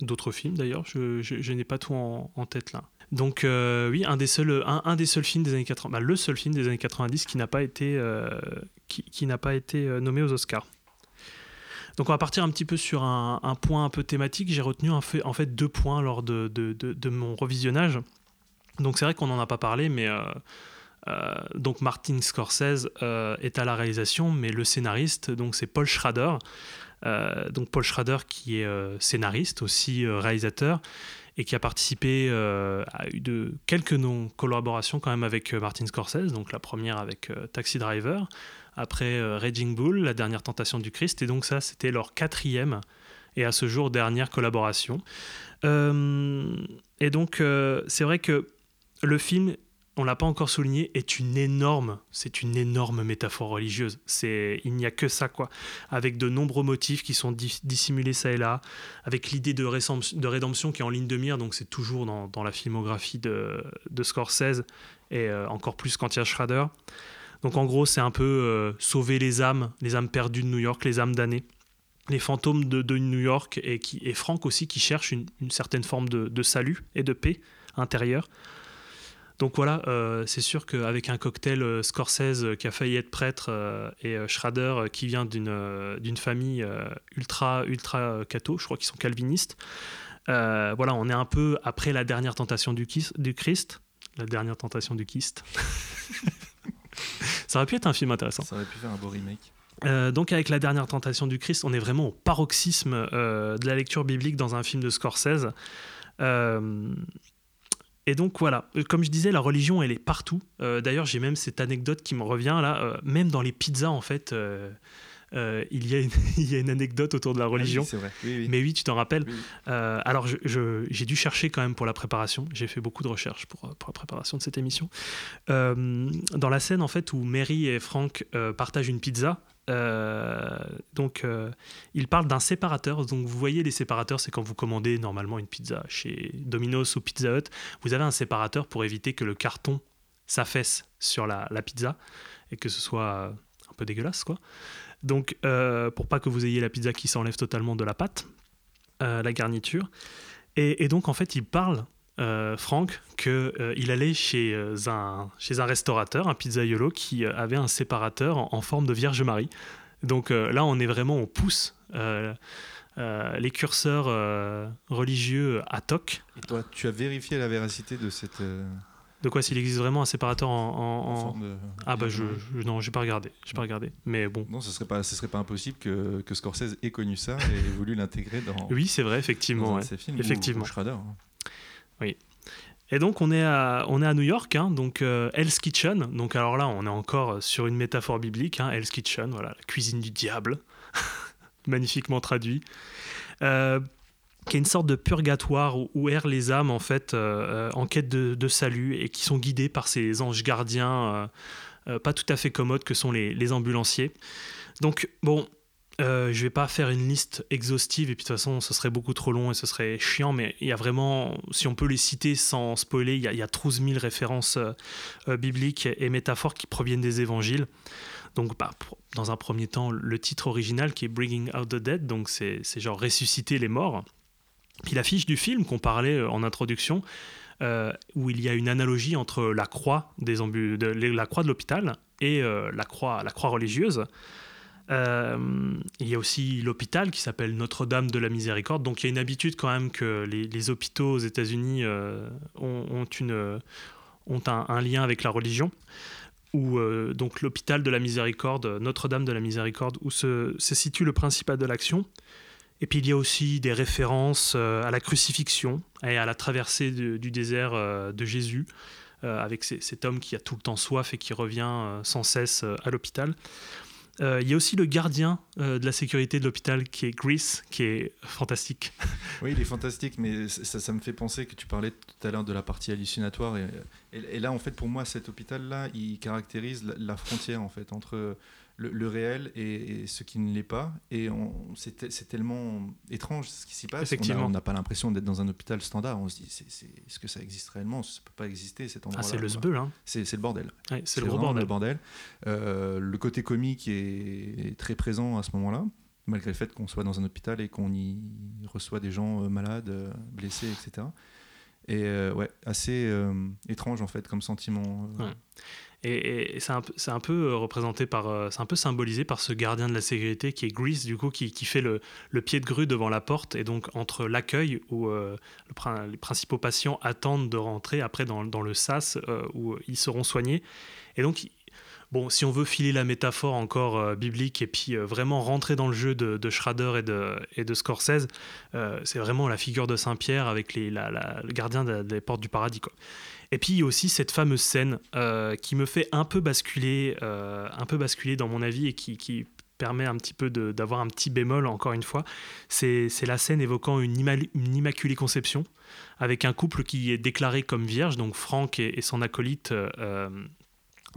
d'autres films d'ailleurs, je, je- je n'ai pas tout en, en tête là. Donc oui, un des, seuls, un, un des seuls films des années 80, bah, le seul film des années 90 qui n'a pas été, qui, qui n'a pas été nommé aux Oscars. Donc on va partir un petit peu sur un, point un peu thématique. J'ai retenu en fait, deux points lors de, mon revisionnage. Donc c'est vrai qu'on n'en a pas parlé, mais euh, euh, donc Martin Scorsese euh, est à la réalisation, mais le scénariste, donc c'est Paul Schrader. Donc Paul Schrader qui est scénariste, aussi réalisateur, et qui a participé à de quelques non collaborations quand même avec Martin Scorsese. Donc la première avec Taxi Driver, après euh, Raging Bull, La dernière tentation du Christ, et donc ça c'était leur quatrième et à ce jour dernière collaboration. Euh, et donc euh, c'est vrai que le film, on l'a pas encore souligné, est une énorme, c'est une énorme métaphore religieuse. C'est, il n'y a que ça quoi, avec de nombreux motifs qui sont di- dissimulés ça et là, avec l'idée de, rédemption qui est en ligne de mire, donc c'est toujours dans, la filmographie de, de Scorsese et euh, encore plus quand il y Schrader. Donc en gros, c'est un peu euh, sauver les âmes, les âmes perdues de New York, les âmes damnées, les fantômes de, New York et, qui, et Frank aussi qui cherche une, certaine forme de, salut et de paix intérieure. Donc voilà, euh, c'est sûr qu'avec un cocktail euh, Scorsese qui a failli être prêtre et Schrader qui vient d'une famille ultra ultra catho, je crois qu'ils sont calvinistes. voilà, on est un peu après la dernière tentation du, du Christ, la dernière tentation du Christ. Ça aurait pu être un film intéressant. Ça aurait pu faire un beau remake. Euh, donc avec la dernière tentation du Christ, on est vraiment au paroxysme euh, de la lecture biblique dans un film de Scorsese. Euh, et donc voilà, comme je disais, la religion, elle est partout. D'ailleurs, j'ai même cette anecdote qui me revient là, même dans les pizzas en fait. Euh, il, y a une, il y a une anecdote autour de la religion. Ah oui, c'est vrai. Oui, oui. Mais oui, tu t'en rappelles. Euh, alors, j'ai dû chercher quand même pour la préparation. J'ai fait beaucoup de recherches pour, pour la préparation de cette émission. Euh, dans la scène, en fait, où Mary et Frank partagent une pizza, euh, donc euh, ils parlent d'un séparateur. Donc, vous voyez, les séparateurs, c'est quand vous commandez normalement une pizza chez Domino's ou Pizza Hut. Vous avez un séparateur pour éviter que le carton s'affaisse sur la, la pizza et que ce soit un peu dégueulasse, quoi. Donc, euh, pour pas que vous ayez la pizza qui s'enlève totalement de la pâte, euh, la garniture. Et, donc, en fait, il parle, euh, Franck, qu'il allait chez, euh, un, chez un restaurateur, un pizzaiolo, qui euh, avait un séparateur en, forme de Vierge Marie. Donc euh, là, on est vraiment, on pousse euh, euh, les curseurs euh, religieux à toc. Et toi, tu as vérifié la véracité de cette euh, De quoi s'il existe vraiment un séparateur en... en- en- forme de. Ah bah je, je- non, j'ai pas regardé, j'ai pas regardé. Mais bon, Non, ce serait pas, ce serait pas impossible que, que Scorsese ait connu ça et ait voulu l'intégrer dans, oui, c'est vrai, dans effectivement. un ouais. de ses films. ou- Effectivement. ou Schrader. hein. Et donc on est à, on est à New York, hein, donc euh, Hell's Kitchen. Donc alors là, on est encore sur une métaphore biblique, hein, Hell's Kitchen, voilà, la cuisine du diable, magnifiquement traduit, euh, qui est une sorte de purgatoire où, où errent les âmes en fait euh, euh, en quête de, salut et qui sont guidées par ces anges gardiens euh, pas tout à fait commodes que sont les, ambulanciers. Donc bon. Euh, je vais pas faire une liste exhaustive et puis de toute façon ce serait beaucoup trop long et ce serait chiant mais il y a vraiment si on peut les citer sans spoiler il y a, y a 12 000 références bibliques et métaphores qui proviennent des évangiles donc bah, dans un premier temps le titre original qui est Bringing Out the Dead donc c'est genre ressusciter les morts puis l'affiche du film qu'on parlait euh, en introduction euh, où il y a une analogie entre la croix de, l'hôpital et euh, la croix religieuse il y a aussi l'hôpital qui s'appelle Notre-Dame de la Miséricorde. Donc il y a une habitude quand même que les, hôpitaux aux États-Unis ont, un, lien avec la religion. Où, donc l'hôpital de la Miséricorde, Notre-Dame de la Miséricorde, où se, se situe le principal de l'action. Et puis il y a aussi des références euh, à la crucifixion et à la traversée du désert euh, de Jésus, euh, avec cet homme qui a tout le temps soif et qui revient sans cesse à l'hôpital. Il y a aussi le gardien de la sécurité de l'hôpital qui est Grease, qui est fantastique. Oui, il est fantastique, mais ça, me fait penser que tu parlais tout à l'heure de la partie hallucinatoire. Et là, en fait, pour moi, cet hôpital-là, il caractérise la, la frontière en fait entre le, le réel et, et ce qui ne l'est pas. Et c'est te- c'est tellement étrange ce qui s'y passe. Effectivement. On n'a pas l'impression d'être dans un hôpital standard. On se dit, est-ce que ça existe réellement? Ça peut pas exister cet Ah, endroit-là. c'est le sbeul, hein. C'est le bordel. Ouais, c'est le gros bordel. le bordel. Euh, le côté comique est très présent à ce moment-là, malgré le fait qu'on soit dans un hôpital et qu'on y reçoit des gens euh, malades, euh, blessés, etc. Et euh, ouais, assez euh, étrange en fait comme sentiment. euh. Et, c'est un, peu- représenté par, c'est un peu symbolisé par ce gardien de la sécurité qui est Grease, du coup, qui, qui fait le, le pied de grue devant la porte, et donc entre l'accueil où les principaux patients attendent de rentrer après dans, dans le SAS où ils seront soignés. Et donc, bon, si on veut filer la métaphore encore euh, biblique et puis euh, vraiment rentrer dans le jeu de, de Schrader et de, et de Scorsese, euh, c'est vraiment la figure de Saint Pierre avec les, la- le gardien de- des portes du paradis, quoi. Et puis aussi cette fameuse scène qui me fait un peu basculer, un peu basculer dans mon avis et qui, qui permet un petit peu d'avoir un petit bémol encore une fois. C'est la scène évoquant une, imma- une immaculée conception avec un couple qui est déclaré comme vierge, donc Franck et son acolyte.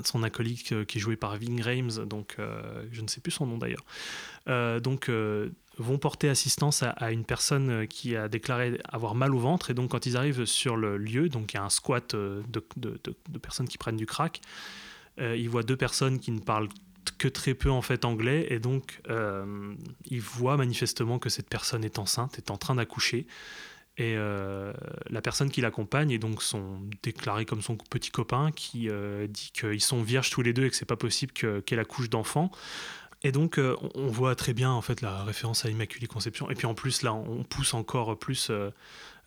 Son acolyte euh, qui est joué par Ving Rhames, donc euh, je ne sais plus son nom d'ailleurs, euh, donc vont porter assistance à, une personne qui a déclaré avoir mal au ventre. Et donc quand ils arrivent sur le lieu, donc il y a un squat de, de- personnes qui prennent du crack, ils voient deux personnes qui ne parlent que très peu en fait anglais. Et donc ils voient manifestement que cette personne est enceinte, est en train d'accoucher et euh, la personne qui l'accompagne est donc son déclaré comme son petit copain qui euh, dit qu'ils sont vierges tous les deux et que c'est pas possible que- qu'elle accouche d'enfants. Et donc euh, on- voit très bien en fait la référence à l'Immaculée Conception. Et puis en plus là on pousse encore plus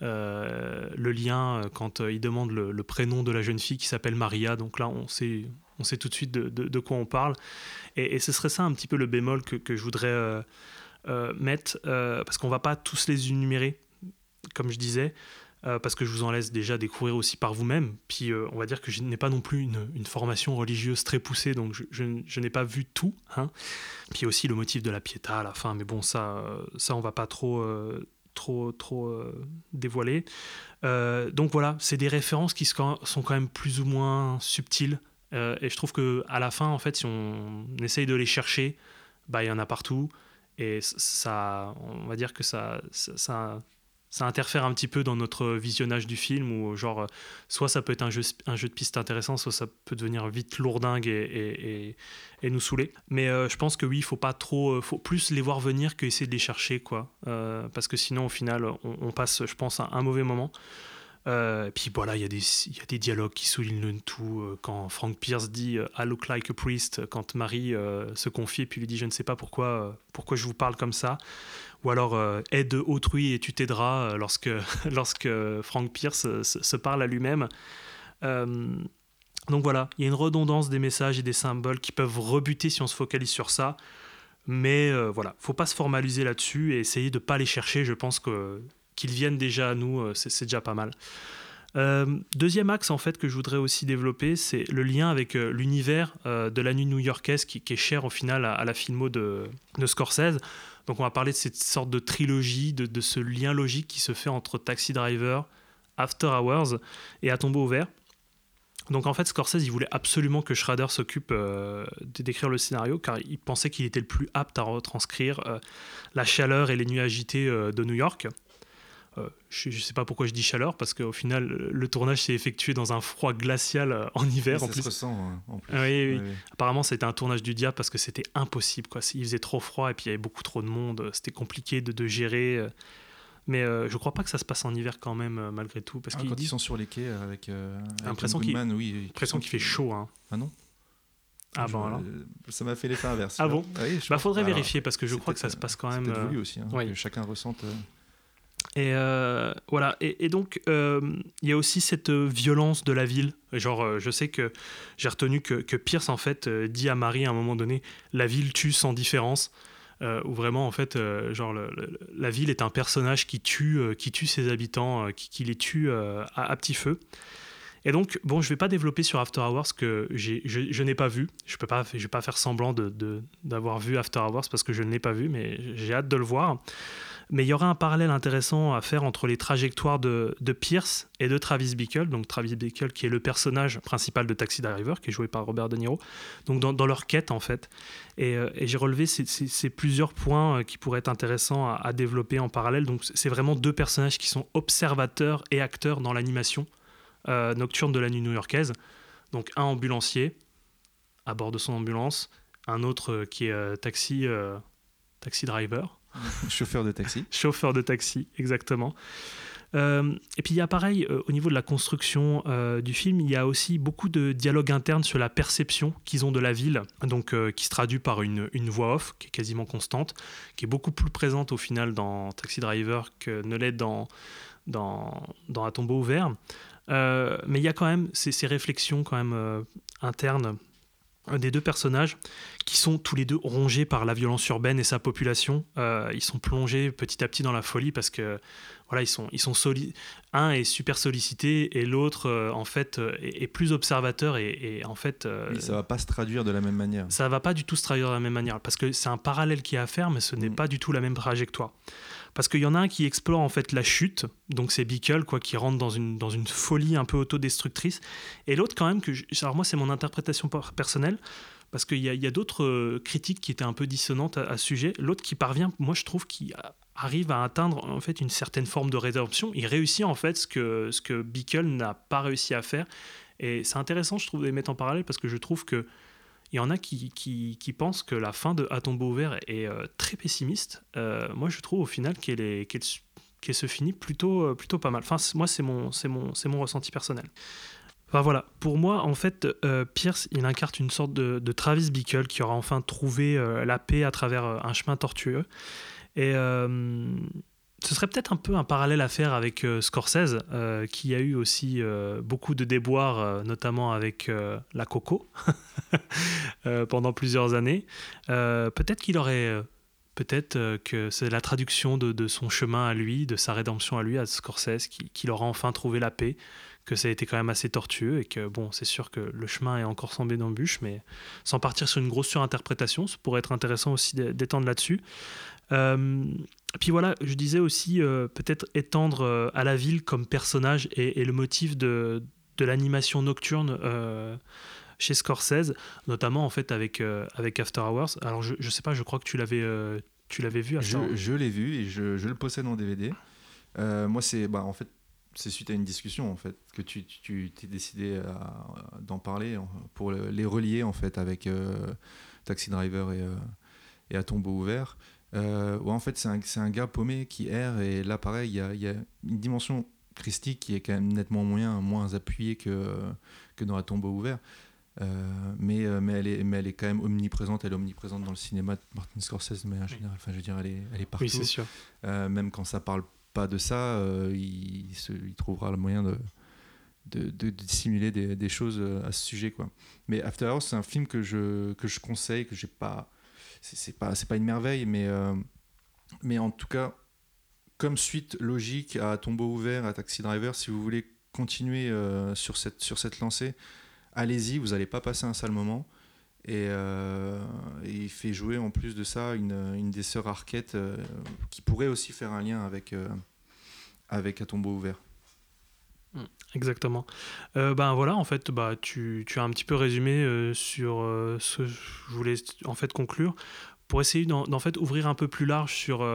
le lien quand il demande le, prénom de la jeune fille qui s'appelle Maria. Donc là on sait, on sait tout de suite de, quoi on parle. Et, ce serait ça un petit peu le bémol que, que je voudrais mettre parce qu'on va pas tous les énumérer comme je disais, euh, parce que je vous en laisse déjà découvrir aussi par vous-même. Puis euh, on va dire que je n'ai pas non plus une, une formation religieuse très poussée, donc je, je- n'ai pas vu tout. Hein. Puis aussi le motif de la piéta à la fin, mais bon, ça, euh, ça on va pas trop, trop, trop dévoiler. Donc voilà, c'est des références qui sont quand même plus ou moins subtiles. Et je trouve que à la fin, en fait, si on essaye de les chercher, bah il y en a partout. Et ça, on va dire que ça, ça- ça interfère un petit peu dans notre visionnage du film où genre euh, soit ça peut être un jeu, un jeu de piste intéressant soit ça peut devenir vite lourdingue et, et, et- et nous saouler mais euh, je pense que oui il faut pas trop euh, faut plus les voir venir que essayer de les chercher quoi Euh, parce que sinon au final on, passe je pense un, un mauvais moment euh, et puis voilà, il y, y a des dialogues qui soulignent le tout. euh, quand Frank Pierce dit euh, I look like a priest, quand Marie euh, se confie et puis lui dit Je ne sais pas pourquoi, euh, pourquoi je vous parle comme ça. Ou alors euh, aide autrui et tu t'aideras euh, lorsque, lorsque Frank Pierce euh, se, parle à lui-même. Donc voilà, il y a une redondance des messages et des symboles qui peuvent rebuter si on se focalise sur ça. Mais euh, voilà, faut pas se formaliser là-dessus et essayer de pas les chercher. Je pense que qu'ils viennent déjà à nous, c'est déjà pas mal. Deuxième axe en fait que je voudrais aussi développer, c'est le lien avec l'univers de la nuit new-yorkaise qui, qui est cher au final à, à la filmo de, de Scorsese. Donc on va parler de cette sorte de trilogie, de, ce lien logique qui se fait entre Taxi Driver, After Hours et À tombeau ouvert. Donc en fait, Scorsese, il voulait absolument que Schrader s'occupe euh, de- d'écrire le scénario, car il pensait qu'il était le plus apte à retranscrire euh, la chaleur et les nuits agitées euh, de New York. Euh, je ne sais pas pourquoi je dis chaleur, parce qu'au final, le- tournage s'est effectué dans un froid glacial euh, en hiver. ça en se plus. ressent hein, en plus. Ah oui. Apparemment, c'était un tournage du diable parce que c'était impossible. Quoi. Il faisait trop froid et puis il y avait beaucoup trop de monde. euh, C'était compliqué de, de gérer. Mais euh, je crois pas que ça se passe en hiver quand même, malgré tout. Parce Ah, quand ils sont sur les quais avec, euh, avec L'impression qu'il- oui, fait chaud. Hein. Ah non Ah bon, alors Ça m'a fait l'effet inverse. Ah bon Oui, je Bah, faudrait alors, vérifier parce que je c'est crois que ça se passe quand c'est même. peut-être euh, aussi, hein, oui. que chacun ressente. Et euh, voilà. Et, donc, euh, il y a aussi cette euh, violence de la ville. Genre, je sais que j'ai retenu que, que Pierce, en fait, dit à Marie à un moment donné La ville tue sans différence. où vraiment en fait, genre la ville est un personnage qui tue, qui tue ses habitants, qui, les tue à, petit feu. Et donc, bon, je vais pas développer sur After Hours que je, je n'ai pas vu. Je peux pas, je vais pas faire semblant de- de- d'avoir vu After Hours parce que je ne l'ai pas vu, mais j'ai hâte de le voir. Mais il y aura un parallèle intéressant à faire entre les trajectoires de, de Pierce et de Travis Bickle. Donc Travis Bickle qui est le personnage principal de Taxi Driver, qui est joué par Robert De Niro. Donc dans, leur quête en fait. Et, euh, j'ai relevé ces, plusieurs points euh, qui pourraient être intéressants à, développer en parallèle. Donc c'est vraiment deux personnages qui sont observateurs et acteurs dans l'animation euh, nocturne de la nuit new-yorkaise. Donc un ambulancier à bord de son ambulance, un autre qui est taxi, taxi driver Chauffeur de taxi. chauffeur de taxi, exactement. Euh, et puis il y a pareil, euh, au niveau de la construction euh, du film, il y a aussi beaucoup de dialogue interne sur la perception qu'ils ont de la ville, donc qui se traduit par une, une voix off qui est quasiment constante, qui est beaucoup plus présente au final dans Taxi Driver que ne l'est dans, dans, dans Un tombeau ouvert. Mais il y a quand même ces, ces réflexions quand même internes des deux personnages qui sont tous les deux rongés par la violence urbaine et sa population. Euh, ils sont plongés petit à petit dans la folie parce que voilà, ils sont, ils sont soli- un est super sollicité et l'autre euh, en fait euh, est, est plus observateur et, et en fait Oui, ça va pas se traduire de la même manière. ça va pas du tout se traduire de la même manière parce que c'est un parallèle qui est à faire mais ce n'est Mm. pas du tout la même trajectoire parce qu'il y en a un qui explore en fait la chute. Donc c'est Bickle quoi qui rentre dans une dans une folie un peu autodestructrice. Et l'autre quand même que alors moi c'est mon interprétation personnelle parce qu'il y a, a d'autres euh, critiques qui étaient un peu dissonantes à, ce sujet. L'autre qui parvient moi je trouve qui arrive à atteindre en fait une certaine forme de rédemption. Il réussit en fait ce que ce que n'a pas réussi à faire. Et c'est intéressant je trouve de les mettre en parallèle parce que je trouve que il y en a qui, qui, qui pensent que la fin de À tombeau ouvert est euh, très pessimiste. Euh, moi, je trouve au final qu'elle est- qu'elle qu'elle se finit plutôt, euh, plutôt pas mal. Enfin, moi, c'est mon, c'est mon, c'est mon ressenti personnel. Enfin voilà, pour moi, en fait, Pierce, il incarne une sorte de, de Travis Bickle qui aura enfin trouvé la paix à travers un chemin tortueux. Et ce serait peut-être un peu un parallèle à faire avec euh, Scorsese, euh, qui a eu aussi euh, beaucoup de déboires, notamment avec la Coco, pendant plusieurs années. Peut-être qu'il aurait... Peut-être que c'est la traduction de, son chemin à lui, de sa rédemption à lui, à Scorsese, qui- qu'il aura enfin trouvé la paix, que ça a été quand même assez tortueux et que, bon, c'est sûr que le chemin est encore semblé d'embûches, mais sans partir sur une grosse surinterprétation, ça pourrait être intéressant aussi d'é- d'étendre là-dessus. Puis voilà, je disais aussi euh, peut-être étendre euh, à la ville comme personnage et, et le motif de, de l'animation nocturne euh, chez Scorsese, notamment en fait avec, avec After Hours. Alors je, je sais pas, je crois que tu l'avais tu l'avais vu After. Je, je l'ai vu et je, je le possède en DVD. Moi, c'est bah, en fait, c'est suite à une discussion en fait que tu tu t'es décidé à- d'en parler pour le- les relier en fait avec Taxi Driver et, et à tombeau ouvert. Euh, ouais, en fait, c'est un, un gars paumé qui erre et là, pareil, il y y a une dimension christique qui est quand même nettement moins, moins appuyée que, que dans un tombeau ouvert. Euh, mais, euh, mais, elle est, mais elle est quand même omniprésente, elle est omniprésente dans le cinéma de Martin Scorsese, mais en général, enfin, je veux dire, elle est, elle est partout. Oui, c'est sûr. Euh, même quand ça parle pas de ça, il, se- il trouvera le moyen de, de, de- de dissimuler des, des choses à ce sujet. Quoi. Mais After Hours, c'est un film que je, que je conseille, que j'ai pas. C'est pas, pas une merveille, mais, euh, mais en tout cas, comme suite logique à Tombeau ouvert, à Taxi Driver, si vous voulez continuer euh, sur, cette, sur cette lancée, allez-y, vous n'allez pas passer un sale moment. Et, euh, et il fait jouer en plus de ça une, une des sœurs Arquette qui pourrait aussi faire un lien avec, avec tombeau ouvert. Exactement. Euh, ben voilà, en fait, bah, tu, tu as un petit peu résumé euh, sur euh, ce que je voulais en fait conclure. Pour essayer d'en fait ouvrir un peu plus large sur,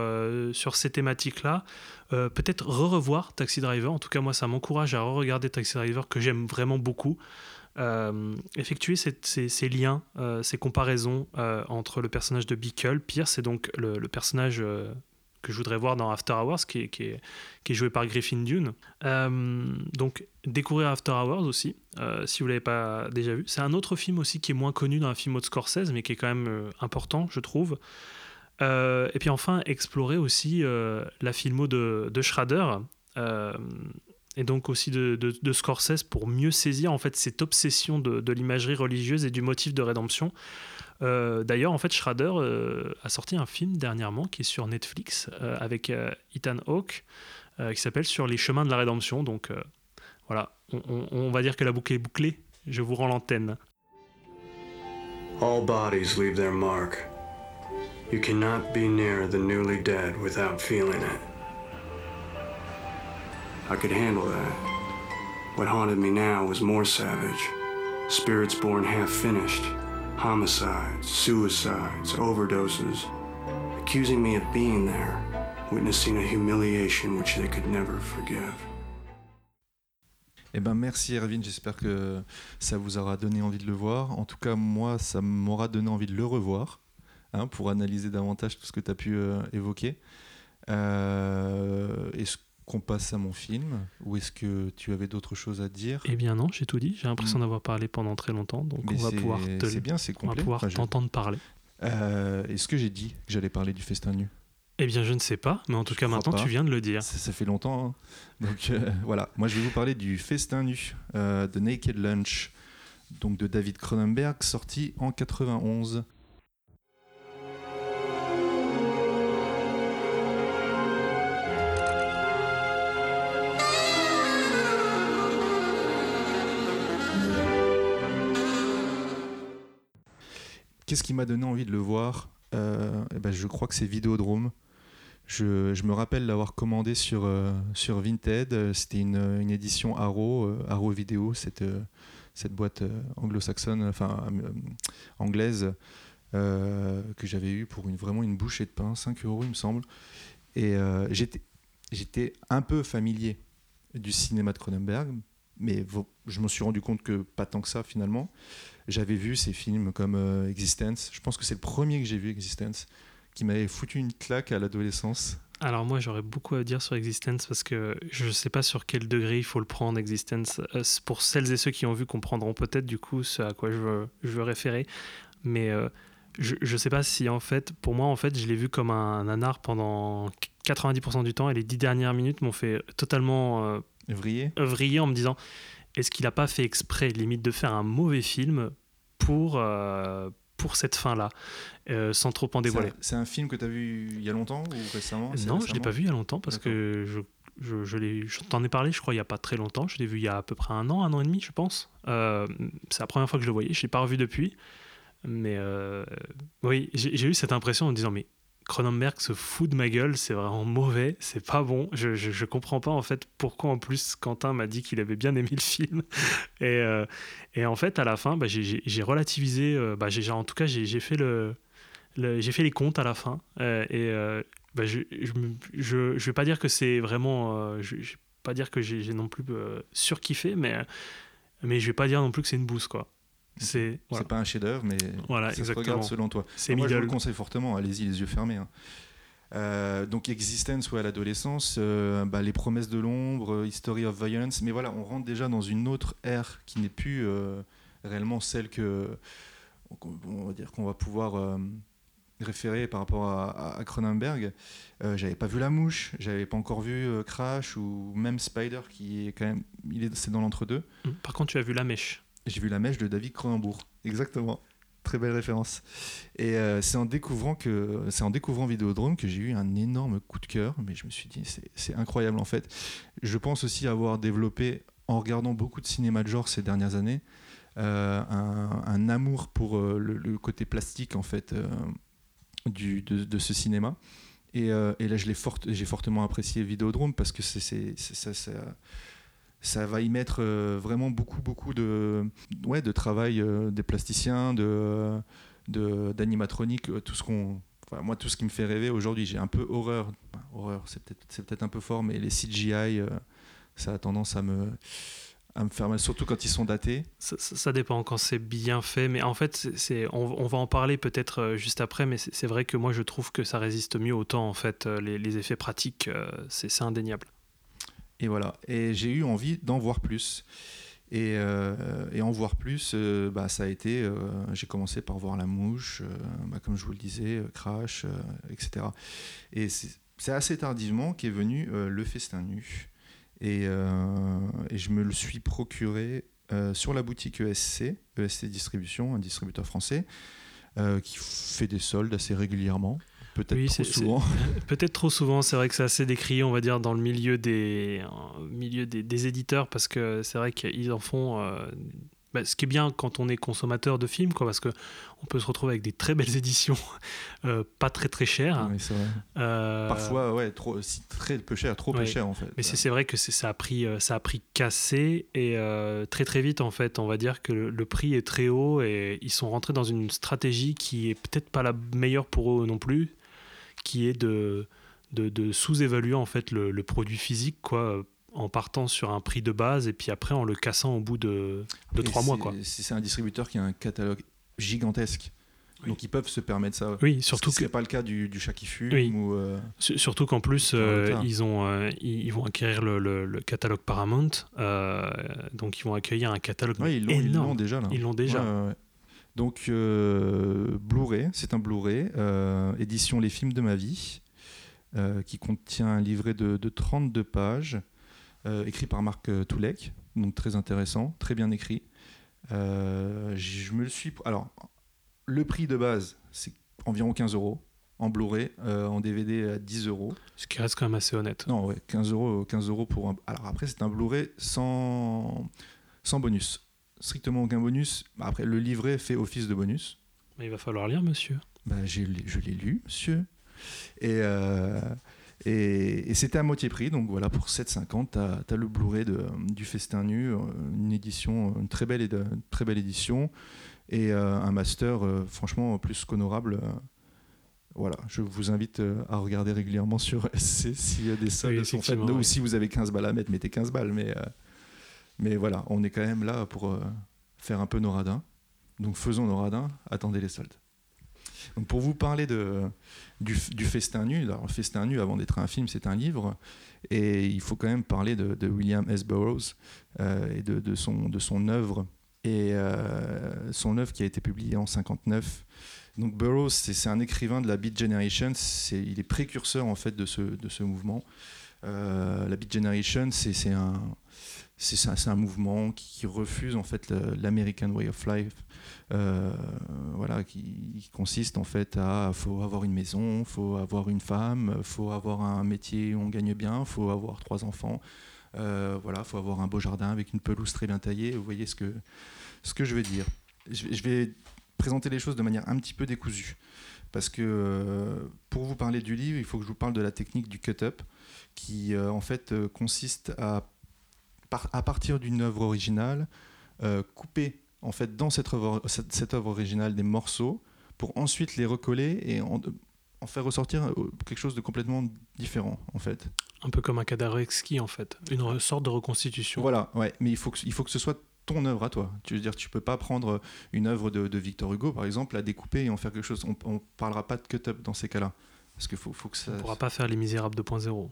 sur ces thématiques-là, peut-être re-revoir Taxi Driver. En tout cas, moi, ça m'encourage à re-regarder Taxi Driver, que j'aime vraiment beaucoup. Effectuer ces, ces- liens, ces comparaisons entre le personnage de Bickle, Pierce, et donc le, le personnage que je voudrais voir dans After Hours, qui est, joué par Griffin Dune. Euh, donc, découvrir After Hours aussi, euh, si vous ne l'avez pas déjà vu. C'est un autre film aussi qui est moins connu dans un film de Scorsese, mais qui est quand même euh, important, je trouve. Et puis enfin, explorer aussi la filmo de, de Schrader. et donc aussi de, Scorsese pour mieux saisir en fait cette obsession de l'imagerie religieuse et du motif de rédemption. Euh, D'ailleurs, en fait, Schrader euh, a sorti un film dernièrement qui est sur Netflix euh, avec euh, Ethan Hawke euh, qui s'appelle Sur les chemins de la rédemption. Donc euh, voilà, on, on- on va dire que la boucle est bouclée. Je vous rends l'antenne. All bodies leave their mark. You cannot be near the newly dead without feeling it. I could handle that. What haunted me now was more savage. Spirits born half finished. Homicides, suicides, overdoses. Accusing me of being there. Witnessing a humiliation which they could never forgive. Eh ben merci Erwin, j'espère que ça vous aura donné envie de le voir. En tout cas, moi, ça m'aura donné envie de le revoir hein, pour analyser davantage tout ce que tu as pu euh, évoquer. Euh, est-ce qu'on passe à mon film ou est-ce que tu avais d'autres choses à dire? Eh bien non, j'ai tout dit. J'ai l'impression Mm. d'avoir parlé pendant très longtemps, donc Mais on va pouvoir te c'est bien, c'est on va pouvoir t'entendre parler. Euh, est-ce que j'ai dit que j'allais parler du festin nu? Eh bien, je ne sais pas, mais en tout Je cas, maintenant, pas. tu viens de le dire. ça, ça fait longtemps. hein. Donc euh, voilà, moi je vais vous parler du festin nu euh, de Naked Lunch, donc de David Cronenberg, sorti en 91. Qu'est-ce qui m'a donné envie de le voir Euh, eh ben, Je crois que c'est Vidéodrome. Je, me rappelle l'avoir commandé sur, euh, sur Vinted. C'était une, une édition Arrow, euh, Arrow Vidéo, cette, cette boîte anglo-saxonne, enfin anglaise, que j'avais eue pour vraiment une bouchée de pain, 5 euros il me semble. Et j'étais un peu familier du cinéma de Cronenberg, mais je me suis rendu compte que pas tant que ça finalement. J'avais vu ces films comme euh, Existence. Je pense que c'est le premier que j'ai vu, Existence, qui m'avait foutu une claque à l'adolescence. Alors moi j'aurais beaucoup à dire sur Existence parce que je ne sais pas sur quel degré il faut le prendre Existence. Euh, pour celles et ceux qui ont vu comprendront peut-être du coup ce à quoi je veux, je veux référer. Mais euh, je ne sais pas si en fait, pour moi en fait, je l'ai vu comme un nanar pendant 90% du temps et les 10 dernières minutes m'ont fait totalement euh, Vrillé vriller en me disant est-ce qu'il n'a pas fait exprès limite de faire un mauvais film pour, euh, pour cette fin-là euh, sans trop en dévoiler C'est un- film que tu as vu il y a longtemps ou récemment? Non, je l'ai récemment pas vu il y a longtemps parce que je, je, l'ai- t'en ai parlé, je crois, il y a pas très longtemps. Je l'ai vu il y a à peu près un an, un an et demi, je pense. Euh, c'est la première fois que je le voyais. Je l'ai pas revu depuis. Mais oui, j'ai j'ai eu cette impression en me disant mais Cronenberg se fout de ma gueule, c'est vraiment mauvais, c'est pas bon. Je, je, je comprends pas en fait pourquoi en plus Quentin m'a dit qu'il avait bien aimé le film. Et, euh, et en fait, à la fin, bah, j'ai- relativisé. euh, bah, en tout cas, j'ai fait le, le- fait les comptes à la fin. euh, et euh, bah, je, je, je, vais pas dire que c'est vraiment. je, vais pas dire que j'ai non plus surkiffé, mais, mais je vais pas dire non plus que c'est une bouse, quoi. C'est voilà, pas un chef-d'œuvre, mais Voilà, ça se exactement. regarde selon toi. c'est Moi, je vous le conseille fortement. Allez-y, les yeux fermés. hein. Euh, donc Existence ouais, à l'adolescence, euh, bah, les promesses de l'ombre, euh, History of Violence, mais voilà, on rentre déjà dans une autre ère qui n'est plus euh, réellement celle que on va dire qu'on va pouvoir référer par rapport à, à- Cronenberg. J'avais pas vu La Mouche, j'avais pas encore vu Crash ou même Spider qui est quand même, il est, c'est dans l'entre-deux. Par contre, tu as vu La Mèche. J'ai vu La Mèche de David Cronenbourg. Exactement. Très belle référence. Et euh, c'est en découvrant que c'est en découvrant Vidéodrome que j'ai eu un énorme coup de cœur. Mais je me suis dit c'est- incroyable en fait. Je pense aussi avoir développé en regardant beaucoup de cinéma de genre ces dernières années euh, un, amour pour euh, le, côté plastique en fait du, de, de ce cinéma. Et, et là, j'ai fortement apprécié Vidéodrome parce que c'est- ça, ça, ça va y mettre euh, vraiment beaucoup, beaucoup de, ouais, de travail euh, des plasticiens, de, d'animatronique, euh, tout ce qu'on. Moi, tout ce qui me fait rêver aujourd'hui, j'ai un peu horreur. horreur, c'est peut-être, peut-être un peu fort, mais les CGI, ça a tendance à me, à me faire mal, surtout quand ils sont datés. Ça, dépend quand c'est bien fait, mais en fait, c'est, on, va en parler peut-être juste après, mais c'est, vrai que moi je trouve que ça résiste mieux au temps, en fait, les, effets pratiques, c'est indéniable. Et voilà. Et j'ai eu envie d'en voir plus. Et, euh, en voir plus, euh, bah, ça a été. euh, j'ai commencé par voir La Mouche, bah, comme je vous le disais, Crash, etc. Et c'est assez tardivement qu'est venu Le Festin Nu. Et, et je me le suis procuré sur la boutique ESC, ESC Distribution, un distributeur français. qui fait des soldes assez régulièrement, peut-être Oui, trop souvent. Peut-être trop souvent, c'est vrai que c'est assez décrié, on va dire, dans le milieu des, en milieu des, des éditeurs, parce que c'est vrai qu'ils en font. euh, bah, ce qui est bien quand on est consommateur de films, quoi, parce que on peut se retrouver avec des très belles éditions, euh, pas très très chères. Oui, c'est vrai. Euh, Parfois, ouais, trop, si très peu cher, trop peu cher en fait. Mais c'est vrai que ça a pris, euh, ça a pris cassé et euh, très très vite en fait. On va dire que le, le prix est très haut et ils sont rentrés dans une stratégie qui est peut-être pas la meilleure pour eux non plus, qui est de, de, de sous-évaluer en fait le, le produit physique quoi, en partant sur un prix de base et puis après en le cassant au bout de, de trois mois c'est- quoi. C'est c'est un distributeur qui a un catalogue gigantesque. Oui. Donc ils peuvent se permettre ça. Oui, surtout ce que n'est pas le cas du, du chat qui fume Oui. ou euh, Su- Surtout qu'en plus, euh, ils, ont, euh, ils, vont acquérir le, le- le catalogue Paramount, donc ils vont accueillir un catalogue ouais, ils l'ont ils énorme. l'ont déjà là. Ils l'ont déjà. Ouais, ouais, ouais. Donc euh, Blu-ray, c'est un Blu-ray, euh, édition Les films de ma vie, euh, qui contient un livret de, de 32 pages, écrit par Marc Toulek, donc très intéressant, très bien écrit. Je me le suis. Alors, le prix de base, c'est environ 15 euros. En Blu-ray, euh, en DVD à 10 euros. Ce qui reste quand même assez honnête. Non, ouais, 15 euros, 15 euros pour un. Alors après, c'est un Blu-ray sans, sans bonus. Strictement aucun bonus. Après, le livret fait office de bonus. Mais il va falloir lire, monsieur. Lu- je l'ai lu, monsieur. Et, euh, et, et c'était à moitié prix. Donc voilà, pour 7,50, tu as, le Blu-ray du Festin Nu, euh, une édition, une très belle, une très belle édition. Et euh, un master, euh, franchement, plus qu'honorable. euh, voilà, je vous invite euh, à regarder régulièrement sur SC s'il y a des soldes Oui, sont faites. Ou si vous avez 15 balles à mettre, mettez 15 balles. Mais, euh, mais voilà, on est quand même là pour euh, faire un peu nos radins. Donc faisons nos radins, attendez les soldes. Donc pour vous parler de, du, Festin Nu, alors Festin Nu, avant d'être un film, c'est un livre. Et il faut quand même parler de, William S. Burroughs euh, et de, de son, de son œuvre. Et euh, son œuvre qui a été publiée en 59. Donc Burroughs, c'est un écrivain de la Beat Generation. C'est- Il est précurseur en fait de ce, de ce mouvement. La Beat Generation, c'est un, c'est un mouvement qui, refuse en fait l'American Way of Life. Euh, voilà, qui, consiste en fait à faut avoir une maison, faut avoir une femme, faut avoir un métier où on gagne bien, faut avoir trois enfants, euh, voilà, faut avoir un beau jardin avec une pelouse très bien taillée. Vous voyez ce que ce que je veux dire. Je, vais- présenter les choses de manière un petit peu décousue parce que euh, pour vous parler du livre, il faut que je vous parle de la technique du cut-up qui en fait consiste à par- à partir d'une œuvre originale euh, couper en fait dans cette œuvre, cette, cette œuvre originale des morceaux pour ensuite les recoller et en, en faire ressortir euh, quelque chose de complètement différent en fait. Un peu comme un cadavre exquis, en fait. Une sorte de reconstitution. Voilà, ouais, mais il faut que, il faut que ce soit ton œuvre à toi. Tu veux dire, tu peux pas prendre une œuvre de, de Victor Hugo, par exemple, la découper et en faire quelque chose. On, on parlera pas de cut-up dans ces cas-là. Parce qu'il faut, faut que ça. On ne pourra pas faire Les Misérables 2.0.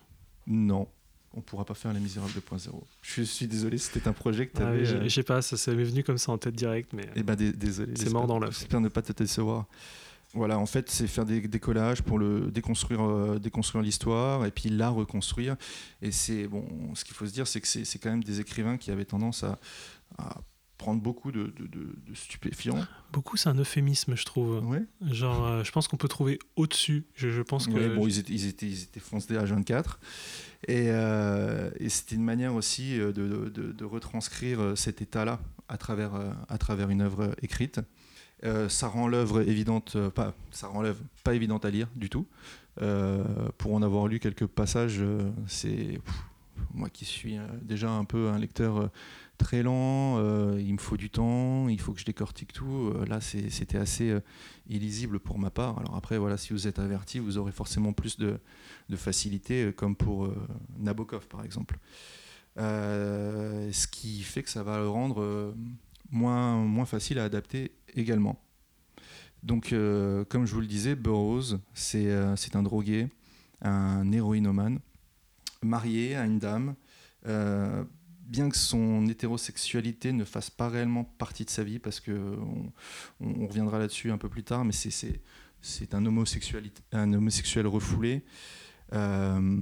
Non, on pourra pas faire Les Misérables 2.0. Je suis désolé, c'était un projet que tu Ah avais. oui, je- sais pas, ça s'est venu comme ça en tête direct, mais Eh ben, dé- désolé. C'est mort dans l'œuf. J'espère ne pas te décevoir. Voilà, en fait, c'est faire des, des collages pour le déconstruire, euh, déconstruire l'histoire et puis la reconstruire. Et c'est bon, ce qu'il faut se dire, c'est que c'est c'est quand même des écrivains qui avaient tendance à, à prendre beaucoup de, de- de- de stupéfiants. beaucoup c'est un euphémisme, je trouve. Ouais. Genre, euh, je pense qu'on peut trouver au-dessus. Je, je pense que. Bon, ils étaient, ils étaient, ils étaient foncés à 24. Et, euh, et c'était une manière aussi euh, de, retranscrire cet état-là à travers, à travers une œuvre écrite. Euh, ça rend l'œuvre évidente, pas, ça rend l'œuvre pas évidente à lire du tout. Pour en avoir lu quelques passages, c'est moi qui suis déjà un peu un lecteur très lent, euh, il me faut du temps, il faut que je décortique tout. Euh, là, c'était assez euh, illisible pour ma part. Alors après, voilà, si vous êtes averti, vous aurez forcément plus de, facilité, comme pour Nabokov, par exemple. Ce qui fait que ça va le rendre moins, moins facile à adapter également. Donc, comme je vous le disais, Burroughs, c'est un drogué, un héroïnomane, marié à une dame. Bien que son hétérosexualité ne fasse pas réellement partie de sa vie, parce que on, on- on reviendra là-dessus un peu plus tard, mais c'est- un homosexuel refoulé. Euh,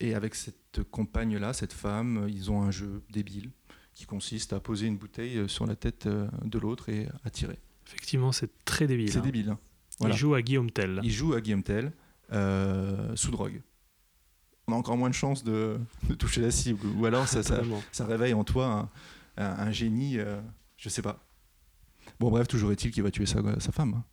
et avec cette compagne-là, cette femme, ils ont un jeu débile qui consiste à poser une bouteille sur la tête euh, de l'autre et à tirer. Effectivement, c'est très débile. C'est hein. débile. hein. Voilà. Il joue à Guillaume Tell. Il joue à Guillaume Tell euh, sous drogue. On a encore moins de chances de, de toucher la cible. Ou alors ça, ça, Totalement. ça réveille en toi un, un- un génie, euh, je sais pas. Bon, bref, toujours est-il qu'il va tuer sa, sa femme. hein.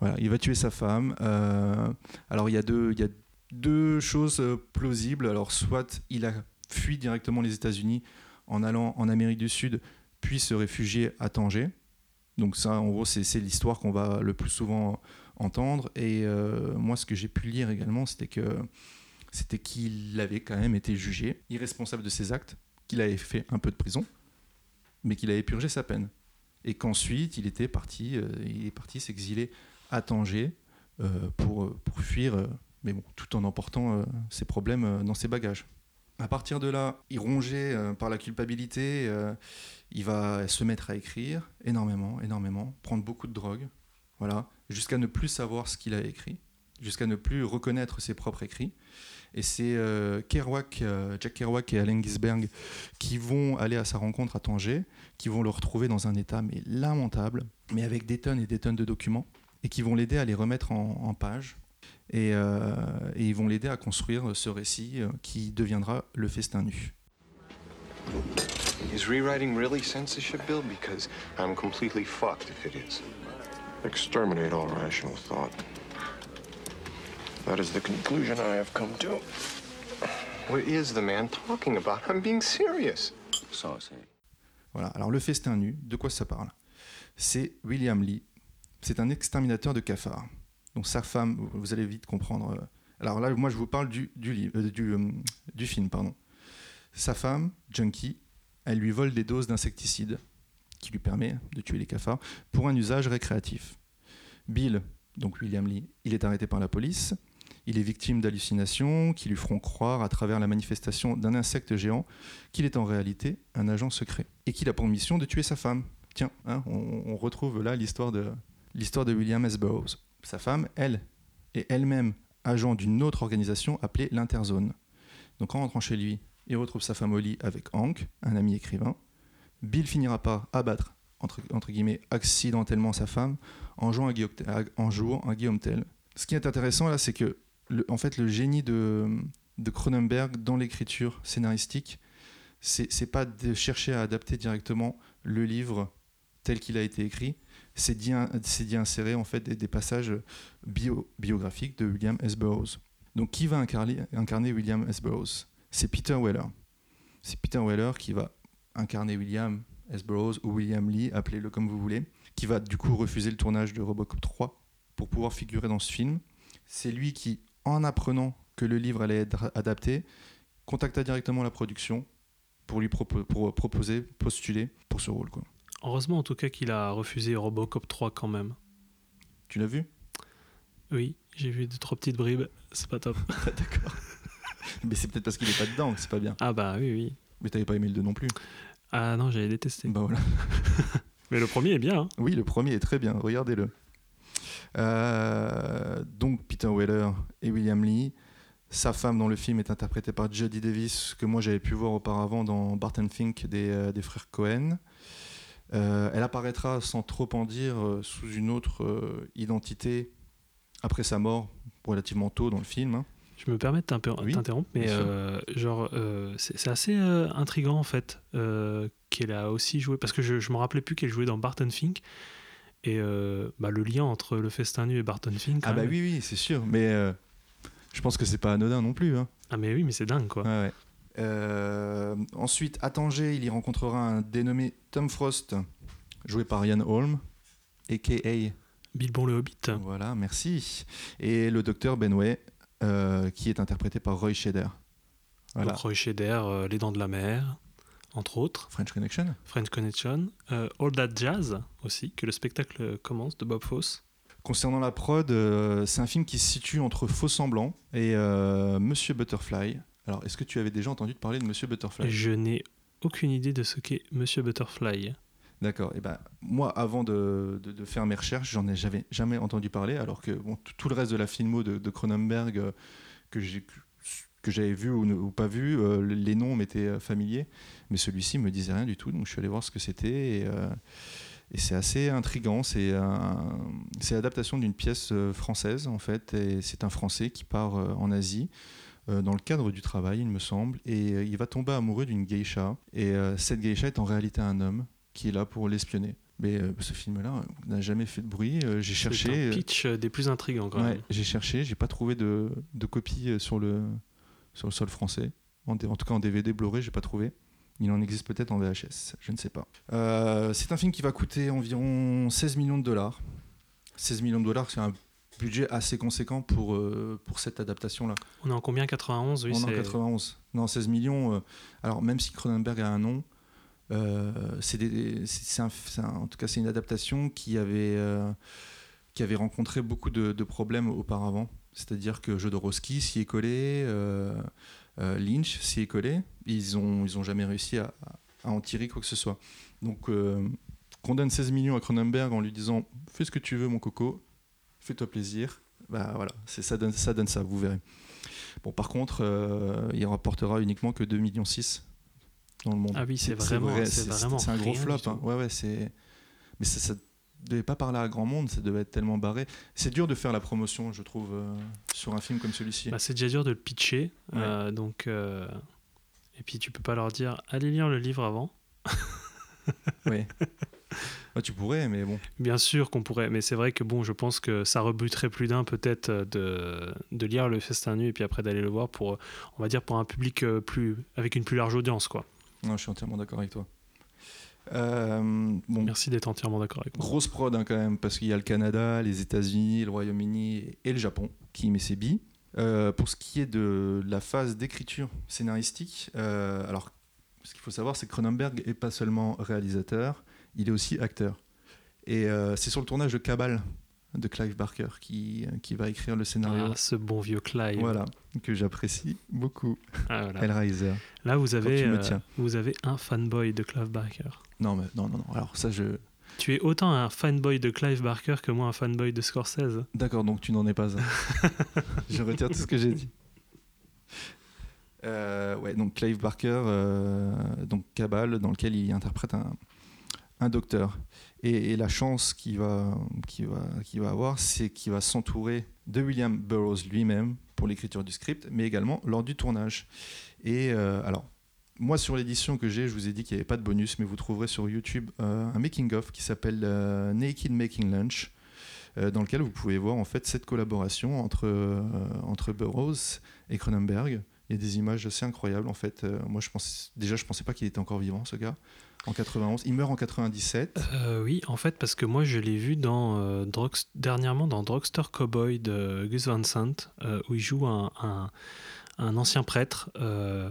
Voilà, il va tuer sa femme. euh, alors, il y, a deux- il y a deux choses euh, plausibles. Alors, soit il a fui directement les États-Unis en allant en Amérique du Sud, puis se réfugier à Tanger. Donc, ça, en gros, c'est c'est l'histoire qu'on va le plus souvent entendre. Et euh, moi, ce que j'ai pu lire également, c'était que c'était qu'il avait quand même été jugé irresponsable de ses actes, qu'il avait fait un peu de prison, mais qu'il avait purgé sa peine. Et qu'ensuite, il était parti, euh, il est parti s'exiler à Tanger euh, pour, euh, pour fuir, mais bon, tout en emportant ses problèmes dans ses bagages. À partir de là, il rongé euh, par la culpabilité, il va se mettre à écrire énormément, énormément, prendre beaucoup de drogue, voilà, jusqu'à ne plus savoir ce qu'il a écrit, jusqu'à ne plus reconnaître ses propres écrits. Et c'est euh, Kerouac, euh, Jack Kerouac et Allen Ginsberg qui vont aller à sa rencontre à Tanger, qui vont le retrouver dans un état mais lamentable, mais avec des tonnes et des tonnes de documents, et qui vont l'aider à les remettre en, en page. Et, euh, et ils vont l'aider à construire ce récit euh, qui deviendra le festin nu. Is rewriting really censorship, Bill? Because I'm completely fucked if it is. Exterminate all rational thought. That is the conclusion I have come to. What is the man talking about? I'm being serious. Saucy. Voilà. Alors le festin nu, de quoi ça parle? C'est William Lee. C'est un exterminateur de cafards. Donc sa femme, vous- allez vite comprendre. euh, Alors là, moi, je vous parle du, du, livre- euh, du, euh, du film. Pardon. Sa femme, Junkie, elle lui vole des doses d'insecticides qui lui permet de tuer les cafards pour un usage récréatif. Bill, donc William Lee, il est arrêté par la police. Il est victime d'hallucinations qui lui feront croire à travers la manifestation d'un insecte géant qu'il est en réalité un agent secret et qu'il a pour mission de tuer sa femme. Tiens, hein, on, retrouve là l'histoire de, l'histoire de William S. Burroughs. Sa femme, elle, est elle-même agent d'une autre organisation appelée l'Interzone. Donc en rentrant chez lui, il retrouve sa femme au lit avec Hank, un ami écrivain. Bill finira par abattre, entre, guillemets, accidentellement sa femme en jouant à, Guillaume- en jouant à Guillaume Tell. Ce qui est intéressant là, c'est que en fait, le génie de, Cronenberg dans l'écriture scénaristique, c'est pas de chercher à adapter directement le livre tel qu'il a été écrit, c'est d'y insérer en fait des, passages bio- biographiques de William S. Burroughs. Donc qui va incarner William S. Burroughs? C'est Peter Weller. C'est Peter Weller qui va incarner William S. Burroughs ou William Lee, appelez-le comme vous voulez, qui va du coup refuser le tournage de Robocop 3 pour pouvoir figurer dans ce film. C'est lui qui, en apprenant que le livre allait être adapté, contacta directement la production pour lui propo- pour proposer, postuler pour ce rôle. Quoi. Heureusement en tout cas qu'il a refusé Robocop 3 quand même. Tu l'as vu? Oui, j'ai vu deux trois petites bribes, c'est pas top. D'accord. Mais c'est peut-être parce qu'il est pas dedans que c'est pas bien. Ah bah oui oui. Mais t'avais pas aimé le 2 non plus. Ah non, j'avais détesté. Bah voilà. Mais le premier est bien. hein. Oui, le premier est très bien, regardez-le. Euh, donc Peter Weller et William Lee. Sa femme dans le film est interprétée par Jodie Davis, que moi j'avais pu voir auparavant dans Barton Fink des, euh, des frères Cohen. Euh, elle apparaîtra sans trop en dire euh, sous une autre euh, identité après sa mort, relativement tôt dans le film. hein. Je me permets de Oui, t'interrompre, mais genre c'est assez intriguant en fait qu'elle a aussi joué parce que je, je me rappelais plus qu'elle jouait dans Barton Fink et euh, bah, le lien entre le festin nu et Barton Fink. Ah bah même. oui, oui, c'est sûr. Mais euh, je pense que c'est pas anodin non plus. hein. Ah mais oui, mais c'est dingue quoi. Ouais. Euh, ensuite, à Tanger, il y rencontrera un dénommé Tom Frost, joué par Ian Holm, a.k.a. Bilbon le Hobbit. Voilà, merci. Et le docteur Benway, qui est interprété par Roy Scheider. Voilà. Donc Roy euh, Les Dents de la Mer, entre autres. French Connection. French Connection. euh, All That Jazz aussi, que le spectacle commence de Bob Fosse. Concernant la prod, euh, c'est un film qui se situe entre Faux Semblant et euh, Monsieur Butterfly. Alors, est-ce que tu avais déjà entendu parler de Monsieur Butterfly? Je n'ai aucune idée de ce qu'est Monsieur Butterfly. D'accord. Et ben moi, avant de, de- de faire mes recherches, j'en ai j'avais jamais entendu parler, alors que bon, tout- le reste de la filmo de, de Cronenberg euh, que j'ai que j'avais vu ou, pas vu, euh, les noms m'étaient euh, familiers, mais celui-ci me disait rien du tout, donc je suis allé voir ce que c'était et, euh, Et c'est assez intrigant. C'est un- c'est l'adaptation d'une pièce française, en fait. Et c'est un Français qui part en Asie dans le cadre du travail, il me semble. Et il va tomber amoureux d'une geisha. Et cette geisha est en réalité un homme qui est là pour l'espionner. Mais euh, ce film-là n'a jamais fait de bruit. Euh, j'ai C'est cherché. un euh, pitch des plus intrigants quand Ouais, même. j'ai cherché, j'ai pas trouvé de, de copie sur le, sur le sol français. En, tout cas en DVD Blu-ray, j'ai pas trouvé. Il en existe peut-être en VHS, je ne sais pas. Euh, c'est un film qui va coûter environ 16 millions de dollars. 16 millions de dollars, c'est un budget assez conséquent pour, euh, pour cette adaptation-là. On est en combien? 91 Oui, On est en c'est 91. Non, 16 millions. euh, alors, même si Cronenberg a un nom, c'est en tout cas, c'est une adaptation qui avait, qui avait rencontré beaucoup de, de problèmes auparavant. C'est-à-dire que Jodorowsky s'y est collé, euh, euh, Lynch s'y est collé. Ils ont, ils ont jamais réussi à, à en tirer quoi que ce soit. Donc, euh, qu'on donne 16 millions à Cronenberg en lui disant Fais ce que tu veux, mon coco, fais-toi plaisir. Bah voilà, c'est ça donne ça, donne ça, vous verrez. Bon, par contre, euh, il rapportera uniquement que 2,6 millions dans le monde. Ah oui, c'est vraiment- vrai, c'est vraiment c'est un gros flop. hein. Ouais, ouais, c'est. Mais ça, ça devait pas parler à grand monde, ça devait être tellement barré. C'est dur de faire la promotion, je trouve, euh, sur un film comme celui-ci. Bah, c'est déjà dur de le pitcher. Ouais. euh, donc, euh, Et puis tu peux pas leur dire allez lire le livre avant. Ouais. Ah, tu pourrais, mais bon. Bien sûr qu'on pourrait, mais c'est vrai que bon, je pense que ça rebuterait plus d'un peut-être de, de lire le Festin nu et puis après d'aller le voir pour, on va dire, pour un public plus avec une plus large audience, quoi. Non, je suis entièrement d'accord avec toi. Euh, bon, Merci d'être entièrement d'accord avec moi. grosse prod hein, quand même, parce qu'il y a le Canada, les États-Unis, le Royaume-Uni et le Japon qui y met ses billes. Euh, pour ce qui est de la phase d'écriture scénaristique, euh, alors ce qu'il faut savoir, c'est que Cronenberg est pas seulement réalisateur, il est aussi acteur. Et euh, c'est sur le tournage de Cabal de Clive Barker qui, qui va écrire le scénario. Ah, ce bon vieux Clive. Voilà, que j'apprécie beaucoup. Ah, voilà. Hellraiser. Là, vous avez, euh, vous avez un fanboy de Clive Barker. Non, mais non, non, non. Alors ça, je. Tu es autant un fanboy de Clive Barker que moi un fanboy de Scorsese. D'accord, donc tu n'en es pas un. je retire tout ce que j'ai dit. Euh, ouais, donc Clive Barker, euh, donc Cabal, dans lequel il interprète un, un docteur. Et, la chance qu'il va, avoir, c'est qu'il va s'entourer de William Burroughs lui-même pour l'écriture du script, mais également lors du tournage. Et euh, alors, moi, sur l'édition que j'ai, je vous ai dit qu'il n'y avait pas de bonus, mais vous trouverez sur YouTube euh, un making-of qui s'appelle euh, Naked Making Lunch, dans lequel vous pouvez voir en fait cette collaboration entre, entre Burroughs et Cronenberg. Il y a des images assez incroyables en fait. Moi, je pense déjà, je pensais pas qu'il était encore vivant, ce gars. En 91, il meurt en 97. Euh, oui, en fait, parce que moi je l'ai vu dans, euh, dernièrement dans Drugstore Cowboy de Gus Van Sant, euh, où il joue un, un, un ancien prêtre euh,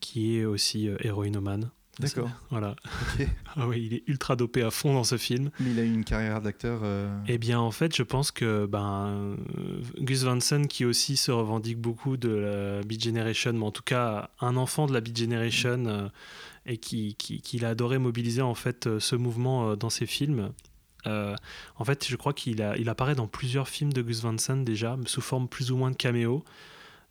qui est aussi héroïnomane. D'accord. Voilà. Ah oui, il est ultra dopé à fond dans ce film. Mais il a eu une carrière d'acteur. euh, Eh bien, en fait, je pense que ben, Gus Van Sant, qui aussi se revendique beaucoup de la Beat Generation, mais en tout cas un enfant de la Beat Generation, euh, et qui, qui, qui a adoré mobiliser en fait euh, ce mouvement euh, dans ses films. Euh, en fait, je crois qu'il a, il apparaît dans plusieurs films de Gus Van Sant déjà, sous forme plus ou moins de caméo.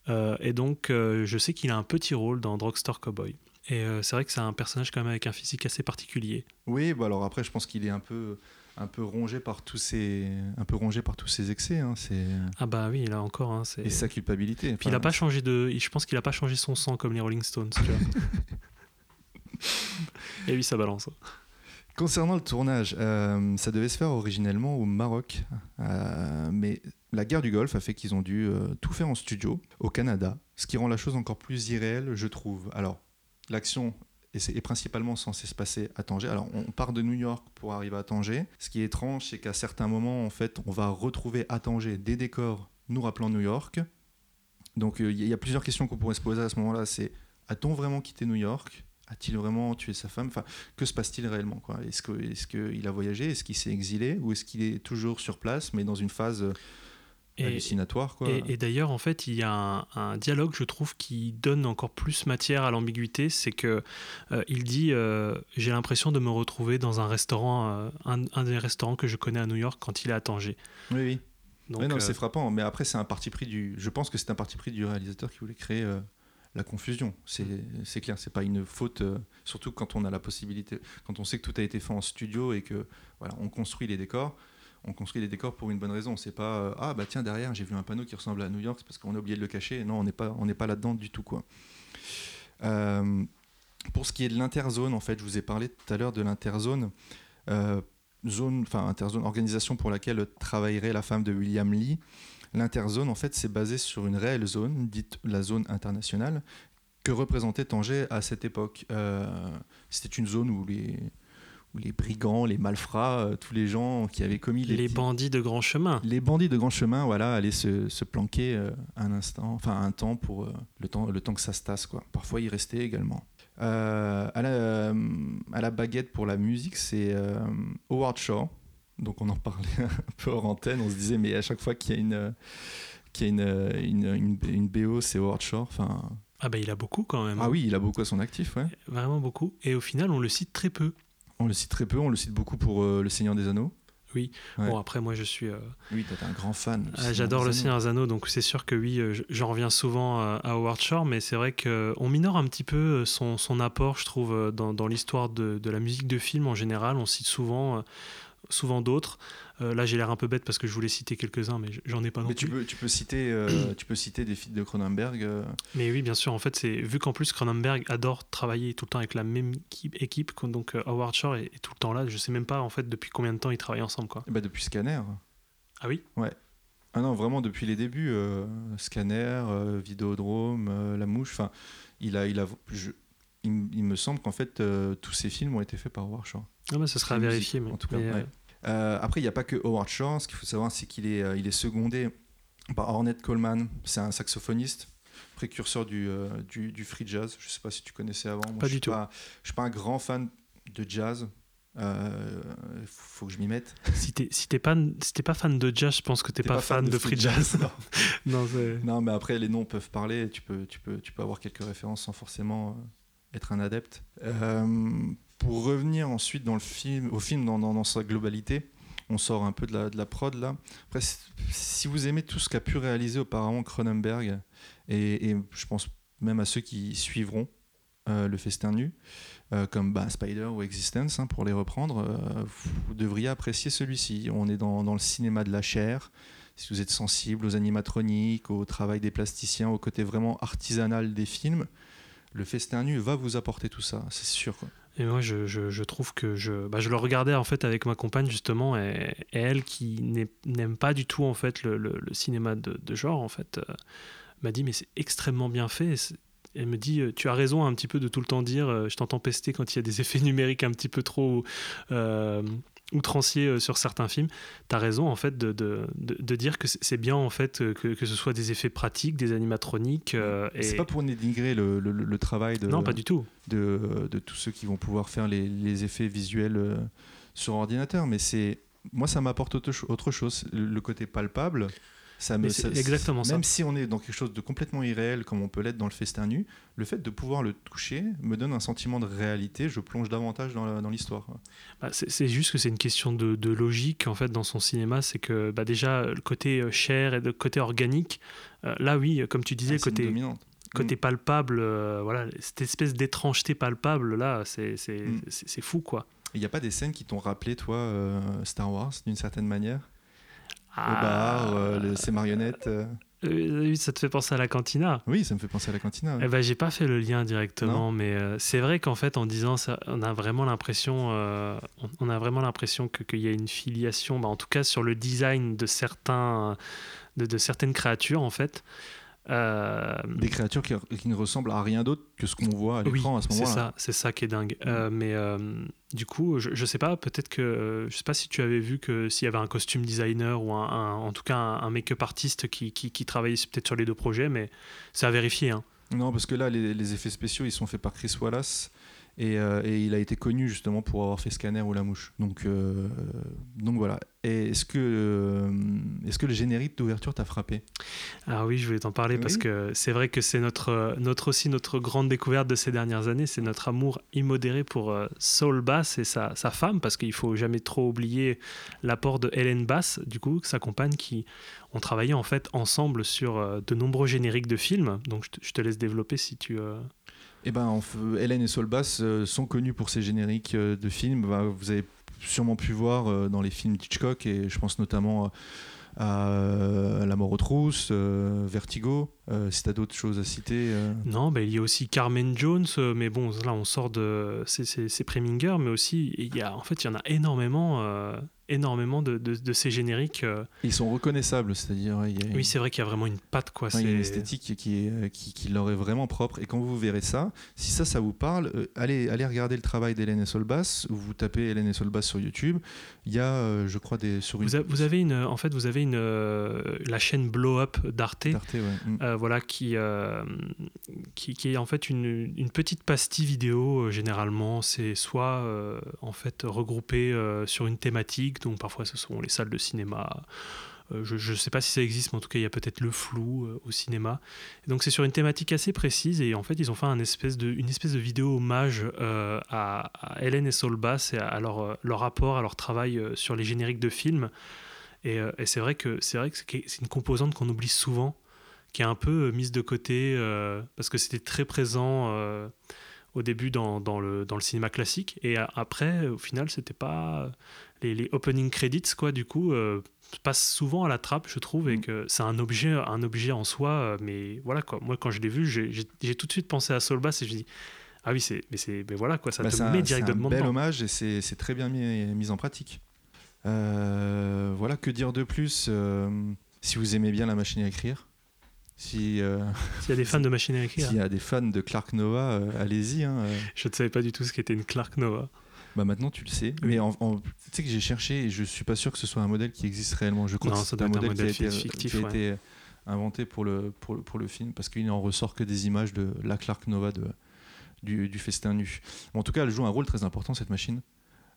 Euh, et donc, euh, je sais qu'il a un petit rôle dans Drugstore Cowboy. Et c'est vrai que c'est un personnage quand même avec un physique assez particulier. Oui, bah alors après, je pense qu'il est un peu, un peu rongé par tous ces, un peu rongé par tous ses excès. hein, c'est Ah bah oui, là encore, hein, et sa culpabilité. Puis il Enfin, a pas changé de. Je pense qu'il a pas changé son sang comme les Rolling Stones. Tu vois. Et oui, ça balance. Concernant le tournage, euh, ça devait se faire originellement au Maroc, euh, mais la guerre du Golfe a fait qu'ils ont dû euh, tout faire en studio au Canada, ce qui rend la chose encore plus irréelle, je trouve. Alors, l'action est, principalement censée se passer à Tanger. Alors, on part de New York pour arriver à Tanger. Ce qui est étrange, c'est qu'à certains moments, en fait, on va retrouver à Tanger des décors nous rappelant New York. Donc, il y a plusieurs questions qu'on pourrait se poser à ce moment-là. C'est a-t-on vraiment quitté New York? A-t-il vraiment tué sa femme? Enfin, que se passe-t-il réellement quoi? Est-ce qu'il a voyagé? Est-ce qu'il s'est exilé? Ou est-ce qu'il est toujours sur place, mais dans une phase euh, Et, hallucinatoire quoi? et, et d'ailleurs, en fait, il y a un, un dialogue, je trouve, qui donne encore plus matière à l'ambiguïté. C'est que euh, il dit euh, J'ai l'impression de me retrouver dans un restaurant, euh, un, un des restaurants que je connais à New York quand il est à Tanger. Oui, oui. Donc, non, c'est frappant. Mais après, c'est un parti pris du. Je pense que c'est un parti pris du réalisateur qui voulait créer la confusion. C'est clair, c'est pas une faute, euh, surtout quand on a la possibilité, quand on sait que tout a été fait en studio et que on construit les décors. On construit les décors pour une bonne raison. C'est pas euh, ah bah tiens derrière j'ai vu un panneau qui ressemble à New York, c'est parce qu'on a oublié de le cacher. Non, on n'est pas on n'est là-dedans du tout quoi. Euh, pour ce qui est de l'interzone, en fait, je vous ai parlé tout à l'heure de l'interzone. Zone, enfin interzone, organisation pour laquelle travaillerait la femme de William Lee. L'interzone, en fait, c'est basé sur une réelle zone, dite la zone internationale, que représentait Tanger à cette époque. Euh, C'était une zone où les, où les brigands, les malfrats, euh, tous les gens qui avaient commis les, Les bandits de grand chemin. les bandits de grand chemin, voilà, allaient se, se planquer euh, un instant, enfin un temps pour le temps, le temps que ça se tasse, quoi. Parfois y rester également. Euh, à, la, à la baguette pour la musique, c'est euh, Howard Shore. Donc on en parlait un peu hors antenne. On se disait, mais à chaque fois qu'il y a une, euh, qu'il y a une, euh, une, une, une BO, c'est Howard Shore. Enfin, Ah bah il a beaucoup quand même. ah hein. oui, il a beaucoup à son actif, ouais. Vraiment beaucoup. Et au final, on le cite très peu. On le cite très peu, on le cite beaucoup pour euh, Le Seigneur des Anneaux. Oui. Ouais. Bon après moi je suis. euh, Oui, t'es un grand fan. Ah, J'adore le. Seigneur des Anneaux, donc c'est sûr que oui, je- j'en reviens souvent à Howard Shore, mais c'est vrai qu'on minore un petit peu son, son apport, je trouve, dans, dans l'histoire de, de la musique de film en général. On cite souvent, souvent d'autres. Euh, là, j'ai l'air un peu bête parce que je voulais citer quelques-uns, mais j'en ai pas non Mais tu plus. peux, tu peux citer, euh, tu peux citer des feats de Cronenberg. euh, Mais oui, bien sûr, en fait, c'est vu qu'en plus Cronenberg adore travailler tout le temps avec la même équipe, donc Howard Shore est, est tout le temps là. Je sais même pas en fait depuis combien de temps ils travaillent ensemble, quoi. bah, depuis Scanner. Ah oui? Ah non, vraiment depuis les débuts, Scanner, Vidéodrome, La Mouche, enfin, il a, il a, je- il, me semble qu'en fait euh, tous ces films ont été faits par Howard Shore. Ah bah, ce sera à vérifier, mais, en tout cas. mais, euh, ouais. Euh, après, il n'y a pas que Howard Shore. Ce qu'il faut savoir, c'est qu'il est, il est secondé par Ornette Coleman. C'est un saxophoniste, précurseur du, du, du free jazz. Je ne sais pas si tu connaissais avant. Moi, Pas je du tout. Pas, je suis pas un grand fan de jazz. Il faut que je m'y mette. Si t'es si pas, si pas fan de jazz, je pense que t'es pas, fan, de free jazz. non. non, mais après, les noms peuvent parler. Tu peux, tu peux, tu peux avoir quelques références sans forcément être un adepte. Euh, pour revenir ensuite dans le film, au film dans, sa globalité, on sort un peu de la, prod là. Après, si- vous aimez tout ce qu'a pu réaliser auparavant Cronenberg, et, je pense même à ceux qui suivront euh, le festin nu, euh, comme bah, Spider ou Existence, hein, pour les reprendre, vous devriez apprécier celui-ci. On est dans le cinéma de la chair. Si vous êtes sensible aux animatroniques, au travail des plasticiens, au côté vraiment artisanal des films, le festin nu va vous apporter tout ça, c'est sûr. quoi. Et moi, je, je- trouve que je, bah, je le regardais en fait avec ma compagne justement, et, elle qui n'aime pas du tout en fait le, cinéma de, genre en fait, euh, m'a dit mais c'est extrêmement bien fait. Elle me dit, euh, tu as raison un petit peu de tout le temps dire, euh, je t'entends pester quand il y a des effets numériques un petit peu trop outranciers euh, sur certains films. Tu as raison en fait de, de, de- de dire que c'est bien en fait euh, que, que ce soit des effets pratiques, des animatroniques. euh, et... C'est pas pour dénigrer le, le- le travail de, Non, pas du tout. de, de tous ceux qui vont pouvoir faire les, les effets visuels euh, sur ordinateur, mais c'est moi ça m'apporte autre, cho- autre chose, le côté palpable. Ça me, ça- exactement ça. Même si on est dans quelque chose de complètement irréel, comme on peut l'être dans le festin nu, le fait de pouvoir le toucher me donne un sentiment de réalité. Je plonge davantage dans l'histoire. Bah, c'est juste que c'est une question de, de logique en fait dans son cinéma. C'est que bah, déjà le côté euh, chair et le côté organique, euh, là oui, comme tu disais, Ah, côté, côté palpable, euh, voilà, cette espèce d'étrangeté palpable là, c'est Mm. fou quoi. Il n'y a pas des scènes qui t'ont rappelé, toi, euh, Star Wars, d'une certaine manière? Ah, bar, euh, ces marionnettes. euh. euh, oui, ça te fait penser à la cantina. Oui, ça me fait penser à la cantina. ouais. Eh ben, j'ai pas fait le lien directement, mais euh, c'est vrai qu'en fait, en disant ça, on a vraiment l'impression, euh, on, on a vraiment l'impression que- qu'il y a une filiation, bah, en tout cas sur le design de certains, de, de certaines créatures en fait. Euh, Des créatures qui, qui ne ressemblent à rien d'autre que ce qu'on voit à oui, l'écran à ce c'est moment-là. ça, c'est ça qui est dingue. Euh, mais euh, du coup, je, je sais pas, peut-être que je sais pas si tu avais vu que s'il y avait un costume designer ou un, un- en tout cas un, un make-up artiste qui, qui, qui travaillait peut-être sur les deux projets, mais c'est à vérifier. Hein. Non, parce que là, les, les effets spéciaux, ils sont faits par Chris Wallace. Et, euh, et il a été connu justement pour avoir fait Scanner ou La Mouche. Donc, euh, donc voilà. Est-ce que, euh, est-ce que le générique d'ouverture t'a frappé? Ah oui, je voulais t'en parler parce que c'est vrai que c'est notre, notre aussi notre grande découverte de ces dernières années, c'est notre amour immodéré pour Saul Bass et sa, sa femme, parce qu'il faut jamais trop oublier l'apport de Hélène Bass, du coup, sa compagne, qui ont travaillé en fait ensemble sur de nombreux génériques de films. Donc je te, je te laisse développer si tu. Eh ben, Hélène et Solbass euh, sont connus pour ces génériques euh, de films. Bah, vous avez sûrement pu voir euh, dans les films d'Hitchcock, et je pense notamment à La mort aux trousses, Vertigo. Si tu as d'autres choses à citer. Non, bah, il y a aussi Carmen Jones, mais bon, là on sort de. C'est- Preminger, mais aussi, il y a, en fait, il y en a énormément, énormément de, de- de ces génériques. euh. Ils sont reconnaissables, c'est-à-dire Oui, c'est vrai qu'il y a vraiment une patte, quoi. enfin, il y a une esthétique qui, est, qui, qui leur est vraiment propre. Et quand vous verrez ça, si ça, ça vous parle, euh, allez, allez regarder le travail d'Hélène et Solbass. ou Vous tapez Hélène et Solbass sur YouTube. Il y a, euh, je crois, des, sur une. Vous, a- vous avez une, en fait, vous avez une, euh, la chaîne Blow Up d'Arte, ouais. Mm. euh, voilà, qui, euh, qui, qui est en fait une, une petite pastille vidéo. euh, généralement, c'est soit euh, en fait regroupé euh, sur une thématique, donc parfois ce sont les salles de cinéma. Euh, je ne sais pas si ça existe, mais en tout cas, il y a peut-être le flou euh, au cinéma. Donc, c'est sur une thématique assez précise. Et en fait, ils ont fait une espèce de vidéo hommage euh, à, à Hélène et Saul Bass et à, leur, rapport, à leur travail sur les génériques de films. Et, c'est vrai que c'est une composante qu'on oublie souvent, qui est un peu mise de côté parce que c'était très présent au début dans, dans le, dans le cinéma classique. Et a- après, au final, c'était pas les, les opening credits quoi. Du coup, euh, passent souvent à la trappe, je trouve, et Mm. que c'est un objet, un objet en soi. euh, Mais voilà quoi. Moi, quand je l'ai vu, j'ai tout de suite pensé à Soul Bass et je me dis ah oui, c'est mais c'est mais voilà quoi, ça Bah, te c'est un- met c'est directement un bel hommage et c'est c'est très bien mis, mis en pratique. Euh, voilà, que dire de plus euh, Si vous aimez bien la machine à écrire, si euh, S'il y a des fans de machines à écrire, s'il y a des fans de Clark Nova, euh, allez-y. hein, euh. je ne savais pas du tout ce qu'était une Clark Nova. Bah maintenant tu le sais. Mais en, en- tu sais que j'ai cherché et je suis pas sûr que ce soit un modèle qui existe réellement. Je crois Non, que c'est un modèle, qui a été, fictif, qui a ouais. été inventé pour le, pour le, pour le film parce qu'il n'en ressort que des images de la Clark Nova de, du, du festin nu. Bon, en tout cas, elle joue un rôle très important cette machine.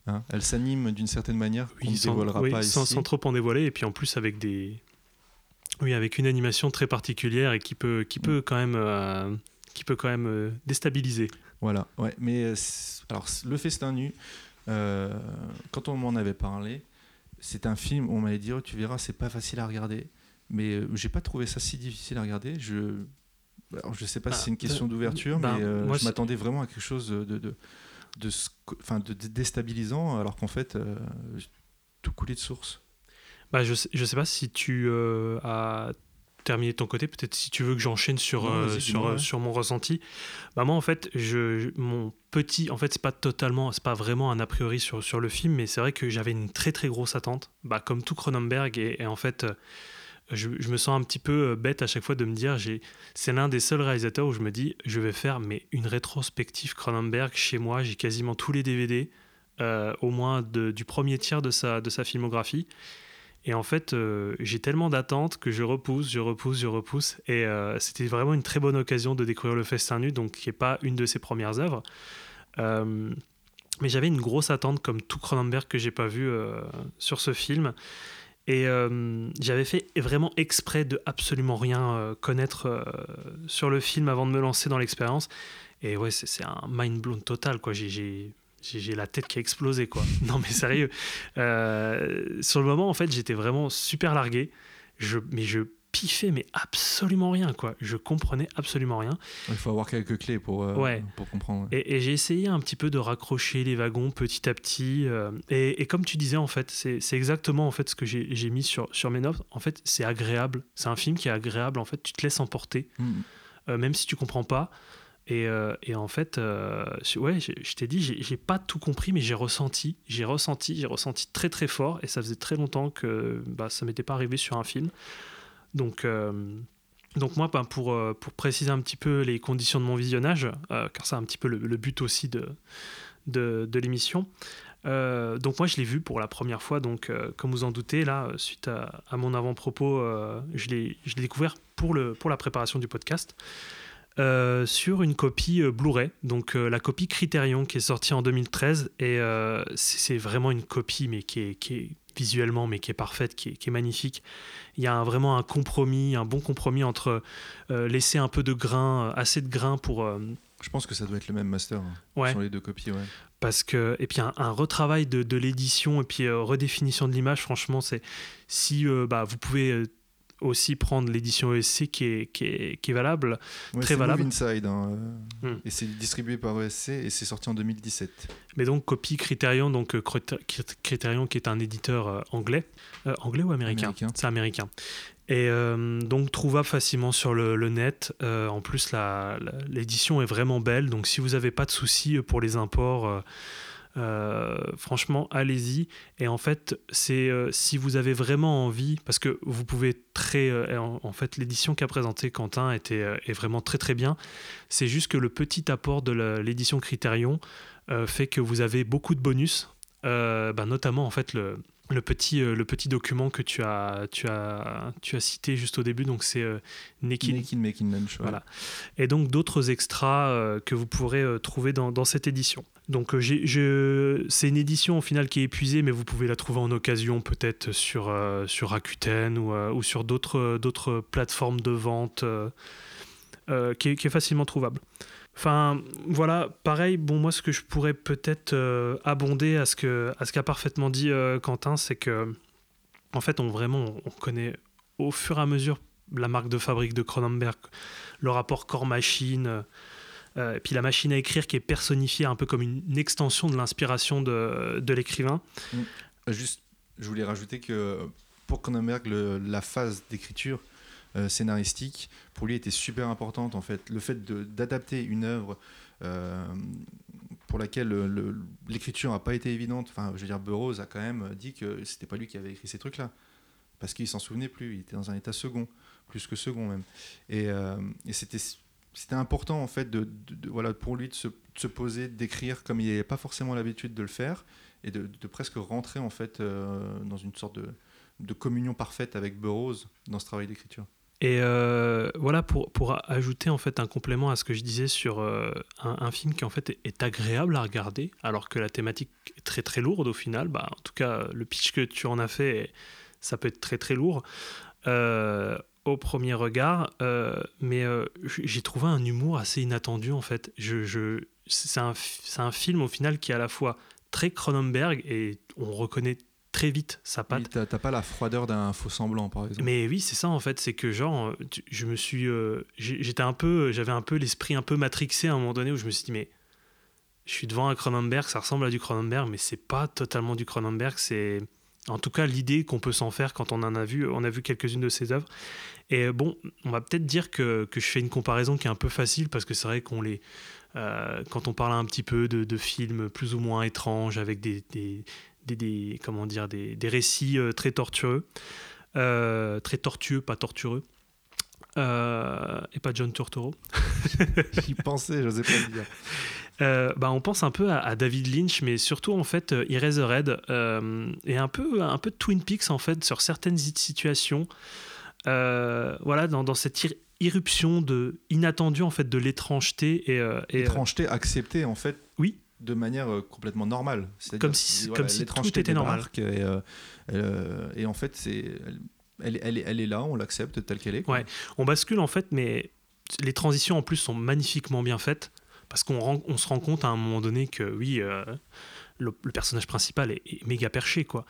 Hein, elle s'anime d'une certaine manière qu'on ne sans, dévoilera oui, pas sans, ici. sans trop en dévoiler, et puis en plus avec des, oui, avec une animation très particulière et qui peut, qui peut quand même, euh, qui peut quand même euh, déstabiliser. Voilà, ouais. Mais euh, alors, le festin nu, euh, quand on m'en avait parlé, c'est un film, on m'avait dit, Oh, tu verras, c'est pas facile à regarder. Mais j'ai pas trouvé ça si difficile à regarder. Je, alors, je sais pas si Ah, c'est une question bah, d'ouverture, bah, mais moi, je m'attendais vraiment à quelque chose de, de, de, de dé- déstabilisant, alors qu'en fait, tout coulait de source. Bah, je, sais, je sais pas si tu euh, as terminé de ton côté, peut-être si tu veux que j'enchaîne sur, euh, sur, euh, ouais. sur mon ressenti. Bah, moi, en fait, je, mon petit, en fait, c'est pas totalement, c'est pas vraiment un a priori sur, sur le film, mais c'est vrai que j'avais une très très grosse attente, bah, comme tout Cronenberg, et, et en fait, je, je me sens un petit peu bête à chaque fois de me dire, c'est l'un des seuls réalisateurs où je me dis, je vais faire mais une rétrospective Cronenberg chez moi, j'ai quasiment tous les DVD, euh, au moins de- du premier tiers de sa, de sa filmographie. Et en fait, euh, j'ai tellement d'attentes que je repousse, je repousse, je repousse. Et euh, c'était vraiment une très bonne occasion de découvrir le Festin nu, donc qui n'est pas une de ses premières œuvres. Euh, mais j'avais une grosse attente, comme tout Cronenberg que j'ai pas vu sur ce film. Et j'avais fait vraiment exprès de absolument rien connaître sur le film avant de me lancer dans l'expérience. Et ouais, c'est c'est un mind blown total, quoi. J'ai- J'ai la tête qui a explosé, quoi. Non, mais sérieux. Euh, sur le moment, en fait, j'étais vraiment super largué. Je, mais je piffais, mais absolument rien, quoi. Je comprenais absolument rien. Il faut avoir quelques clés pour, euh, Ouais. pour comprendre. Et, et j'ai essayé un petit peu de raccrocher les wagons petit à petit. euh, et, et comme tu disais, en fait, c'est exactement en fait ce que j'ai mis sur, sur mes notes. En fait, c'est agréable. C'est un film qui est agréable. En fait, tu te laisses emporter, Mm. même si tu comprends pas. Et, euh, et en fait, euh, ouais, je t'ai dit, j'ai pas tout compris, mais j'ai ressenti, j'ai ressenti, j'ai ressenti très très fort. Et ça faisait très longtemps que bah, ça m'était pas arrivé sur un film. Donc, euh, donc moi, ben, pour, préciser un petit peu les conditions de mon visionnage, car c'est un petit peu le, but aussi de, l'émission. donc moi, je l'ai vu pour la première fois. Donc, comme vous en doutez, là, suite à, à mon avant-propos, je l'ai je l'ai découvert pour, le, pour la préparation du podcast. Euh, sur une copie euh, Blu-ray, donc euh, la copie Criterion qui est sortie en 2013 et euh, c'est vraiment une copie mais qui est, qui est visuellement, mais qui est parfaite, qui est, qui est magnifique. Il y a un- vraiment un compromis, un bon compromis entre laisser un peu de grain, assez de grain pour Je pense que ça doit être le même master hein, Ouais. sur les deux copies. Ouais. parce que et puis un, un retravail de, de l'édition et puis euh, redéfinition de l'image franchement c'est si euh, bah, vous pouvez aussi prendre l'édition ESC qui est, qui est, qui est valable Ouais, Très c'est valable. Move Inside. hein, euh, Hmm. Et c'est distribué par ESC et c'est sorti en 2017. mais donc copie Criterion donc euh, Criter- Criterion qui est un éditeur euh, anglais Euh, anglais ou américain, Américain. c'est américain et euh, donc trouvable facilement sur le, le net Euh, en plus l'édition est vraiment belle donc si vous n'avez pas de soucis pour les imports franchement, allez-y. Et en fait, c'est euh, si vous avez vraiment envie, parce que vous pouvez très, euh, en, fait, l'édition qu'a présentée Quentin était euh, est vraiment très très bien. C'est juste que le petit apport de l'édition Criterion euh, fait que vous avez beaucoup de bonus, euh, bah, notamment en fait le le petit, euh, le petit document que tu as, tu, as, tu as cité juste au début, donc c'est euh, Naked, Naked Making Lunch. ouais. Voilà. et donc d'autres extras euh, que vous pourrez euh, trouver dans, dans cette édition. Donc j'ai- je- c'est une édition au final qui est épuisée, mais vous pouvez la trouver en occasion peut-être sur, sur Rakuten ou, ou sur d'autres d'autres plateformes de vente qui, est, qui est facilement trouvable. Enfin, voilà, pareil, bon, moi, ce que je pourrais peut-être euh, abonder à ce qu'a parfaitement dit euh, Quentin, c'est que, en fait, on vraiment, on connaît au fur et à mesure la marque de fabrique de Cronenberg, le rapport corps-machine, euh, puis la machine à écrire qui est personnifiée un peu comme une, extension de l'inspiration de, de l'écrivain. Euh, Juste, je voulais rajouter que pour Cronenberg, la phase d'écriture euh, scénaristique, pour lui, était super importante. En fait, le fait d'adapter une œuvre euh, pour laquelle le- le- l'écriture n'a pas été évidente. Enfin, je veux dire, Burroughs a quand même dit que c'était pas lui qui avait écrit ces trucs-là, parce qu'il s'en souvenait plus. Il était dans un état second, plus que second même. Et, euh, c'était c'était important en fait de, voilà pour lui de se, poser, d'écrire comme il n'avait pas forcément l'habitude de le faire et de, presque rentrer en fait euh, dans une sorte de, de communion parfaite avec Burroughs dans ce travail d'écriture. Et euh, voilà, pour, pour ajouter en fait un complément à ce que je disais sur euh, un, film qui en fait est, agréable à regarder, alors que la thématique est très très lourde au final. Bah, en tout cas, le pitch que tu en as fait, ça peut être très très lourd euh, au premier regard. mais j'ai trouvé un humour assez inattendu en fait. Je, je, c'est un, un film au final qui est à la fois très Cronenberg et on reconnaît très vite sa patte. Oui, t'as pas la froideur d'un faux semblant par exemple. Mais oui, c'est ça en fait, c'est que genre, euh, tu- je me suis, euh, j'étais un peu, j'avais un peu l'esprit un peu matrixé à un moment donné où je me suis dit mais je suis devant un Cronenberg, ça ressemble à du Cronenberg, mais c'est pas totalement du Cronenberg, c'est en tout cas l'idée qu'on peut s'en faire quand on en a vu, on a vu quelques-unes de ses œuvres. Et bon, on va peut-être dire que, que je fais une comparaison qui est un peu facile parce que c'est vrai qu'on les, euh, quand on parle un petit peu de, de films plus ou moins étranges avec des, des, des- des- comment dire, des, des récits euh, très tortueux, euh, très tortueux, pas tortureux. Euh, et pas John Turturro. J'y pensais, j'osais pas le dire. Euh, bah, on pense un peu à, à David Lynch, mais surtout en fait euh, Eraserhead euh, et un peu, un peu Twin Peaks en fait sur certaines situations. Voilà, dans, dans cette ir- irruption de inattendue en fait de l'étrangeté et, et, Étrangeté acceptée en fait. Oui. De manière euh, complètement normale. C'est-à-dire Comme si- voilà, comme si tout était normal. Et, euh, euh, et en fait, c'est, elle, elle, est- elle là, on l'accepte telle qu'elle est. quoi. Ouais. on bascule en fait, mais les transitions en plus sont magnifiquement bien faites parce qu'on on se rend compte à un moment donné que oui, euh, le, le personnage principal est, est méga perché quoi.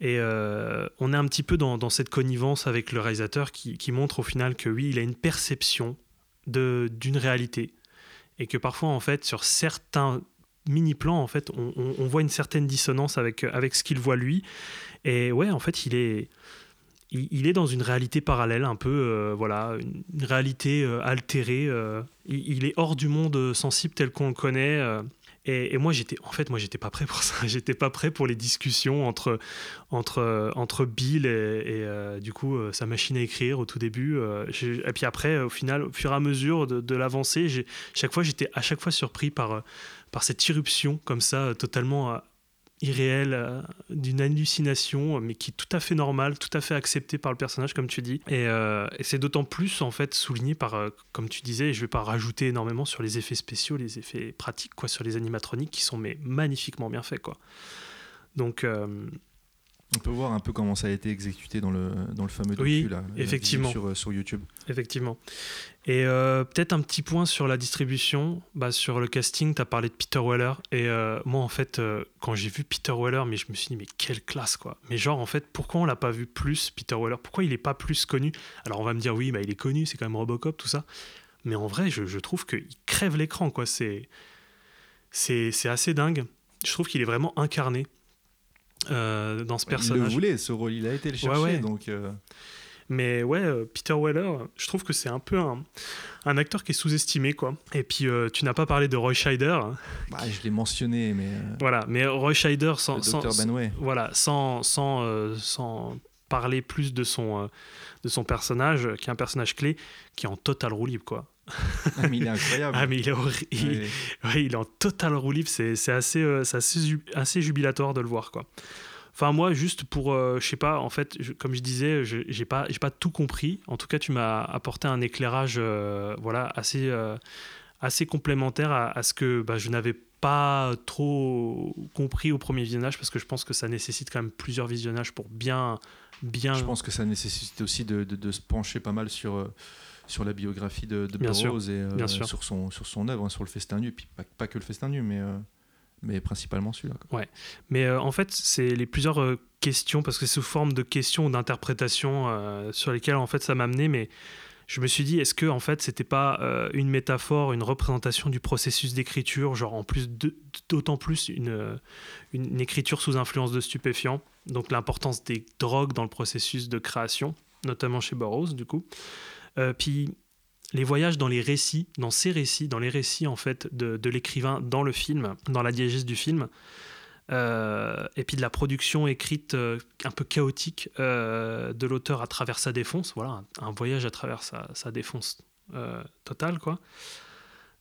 Et euh, on est un petit peu dans, dans cette connivence avec le réalisateur qui, qui montre au final que oui, il a une perception de d'une réalité et que parfois en fait sur certains mini plans en fait on, on- voit une certaine dissonance avec avec ce qu'il voit lui et ouais en fait il est il, est dans une réalité parallèle, un peu, euh, voilà, une, réalité euh, altérée. euh, il, est hors du monde sensible tel qu'on le connaît. et, moi, j'étais, en fait, moi, j'étais pas prêt pour ça. J'étais pas prêt pour les discussions entre entre entre Bill et, du coup sa machine à écrire au tout début. et puis après, au final, au fur et à mesure de, de l'avancée, chaque fois, j'étais à chaque fois surpris par par cette irruption comme ça, euh, totalement euh, irréel, euh, d'une hallucination, euh, mais qui est tout à fait normale, tout à fait acceptée par le personnage, comme tu dis. Et, c'est d'autant plus, en fait, souligné par, comme tu disais, et je vais pas rajouter énormément sur les effets spéciaux, les effets pratiques, quoi, sur les animatroniques qui sont mais magnifiquement bien faits, quoi. Donc, On peut voir un peu comment ça a été exécuté dans le, dans le fameux docu, Oui, là, effectivement. Sur, euh, sur YouTube. Effectivement. Et euh, peut-être un petit point sur la distribution, bah, sur le casting, tu as parlé de Peter Weller. Et euh, moi, en fait, euh, quand j'ai vu Peter Weller, mais je me suis dit, mais quelle classe, quoi. Mais genre, en fait, pourquoi on l'a pas vu plus, Peter Weller? Pourquoi il est pas plus connu? Alors, on va me dire, oui, bah, il est connu, c'est quand même Robocop, tout ça. Mais en vrai, je, je trouve qu'il crève l'écran, quoi. C'est assez dingue. Je trouve qu'il est vraiment incarné euh, dans ce Il le personnage. voulait, ce rôle, il a été le chercher. ouais. Donc, euh, Mais ouais, euh, Peter Weller, je trouve que c'est un peu un, un acteur qui est sous-estimé, quoi. Et puis, euh, tu n'as pas parlé de Roy Scheider. bah, je l'ai mentionné, mais Voilà, mais Roy Scheider, sans, sans, Benway. voilà, sans, sans, sans parler plus de son, de son personnage, qui est un personnage clé, qui est en total roue libre, quoi. Ah, mais il est incroyable. Ah, mais il est, il- Ouais. ouais, il est en total roue libre, c'est c'est assez, euh, c'est assez, assez jubilatoire de le voir, quoi. Enfin, moi, juste pour, euh, je sais pas, en fait, je- comme je disais, je- j'ai pas, j'ai pas tout compris. En tout cas, tu m'as apporté un éclairage, euh, voilà, assez, euh, assez complémentaire à, à ce que bah, je n'avais pas trop compris au premier visionnage, parce que je pense que ça nécessite quand même plusieurs visionnages pour bien, bien. Je pense que ça nécessite aussi de, de- de se pencher pas mal sur, euh, sur la biographie de, de Bien sûr, Burroughs et euh, bien sûr. sur son, sur son œuvre, hein, sur le festin nu, et puis pas, pas que le festin nu, mais, euh, mais principalement celui-là. quoi. Mais euh, en fait, c'est les plusieurs euh, questions, parce que c'est sous forme de questions ou d'interprétations euh, sur lesquelles en fait ça m'a amené, mais je me suis dit, est-ce que en fait c'était pas une métaphore, une représentation du processus d'écriture, genre en plus d'autant plus une, une, une écriture sous influence de stupéfiants, donc l'importance des drogues dans le processus de création, notamment chez Burroughs du coup. Euh, puis les voyages dans les récits, dans ces récits, dans les récits en fait de, l'écrivain dans le film, dans la diégèse du film, euh, et puis de la production écrite euh, un peu chaotique de l'auteur à travers sa défonce, voilà, un, voyage à travers sa, sa défonce totale, quoi.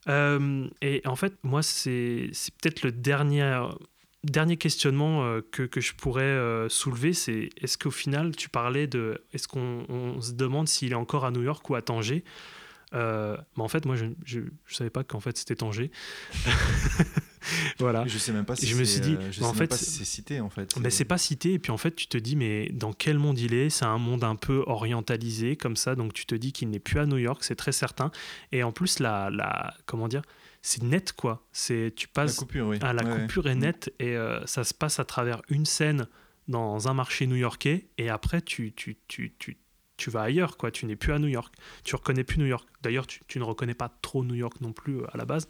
Et en fait, moi, c'est peut-être le dernier, dernier questionnement euh, que, que je pourrais euh, soulever, c'est est-ce qu'au final, tu parlais de, est-ce qu'on on se demande s'il est encore à New York ou à Tanger? Euh, mais en fait, moi, je ne savais pas qu'en fait c'était Tanger. voilà. Je sais même pas si Je me c'est, suis dit, euh, je mais en sais même fait, pas si c'est cité en fait. Ben, c'est pas cité, et puis en fait, tu te dis, mais dans quel monde il est? C'est un monde un peu orientalisé, comme ça, donc tu te dis qu'il n'est plus à New York, c'est très certain. Et en plus, la, la comment dire, c'est net, quoi. C'est Tu la passes. coupure, oui. Ah, la Ouais, ouais. coupure est nette, et euh, ça se passe à travers une scène dans un marché new-yorkais, et après, tu, tu, tu, tu, tu vas ailleurs, quoi. Tu n'es plus à New York. Tu reconnais plus New York. D'ailleurs, tu, tu ne reconnais pas trop New York non plus euh, à la base.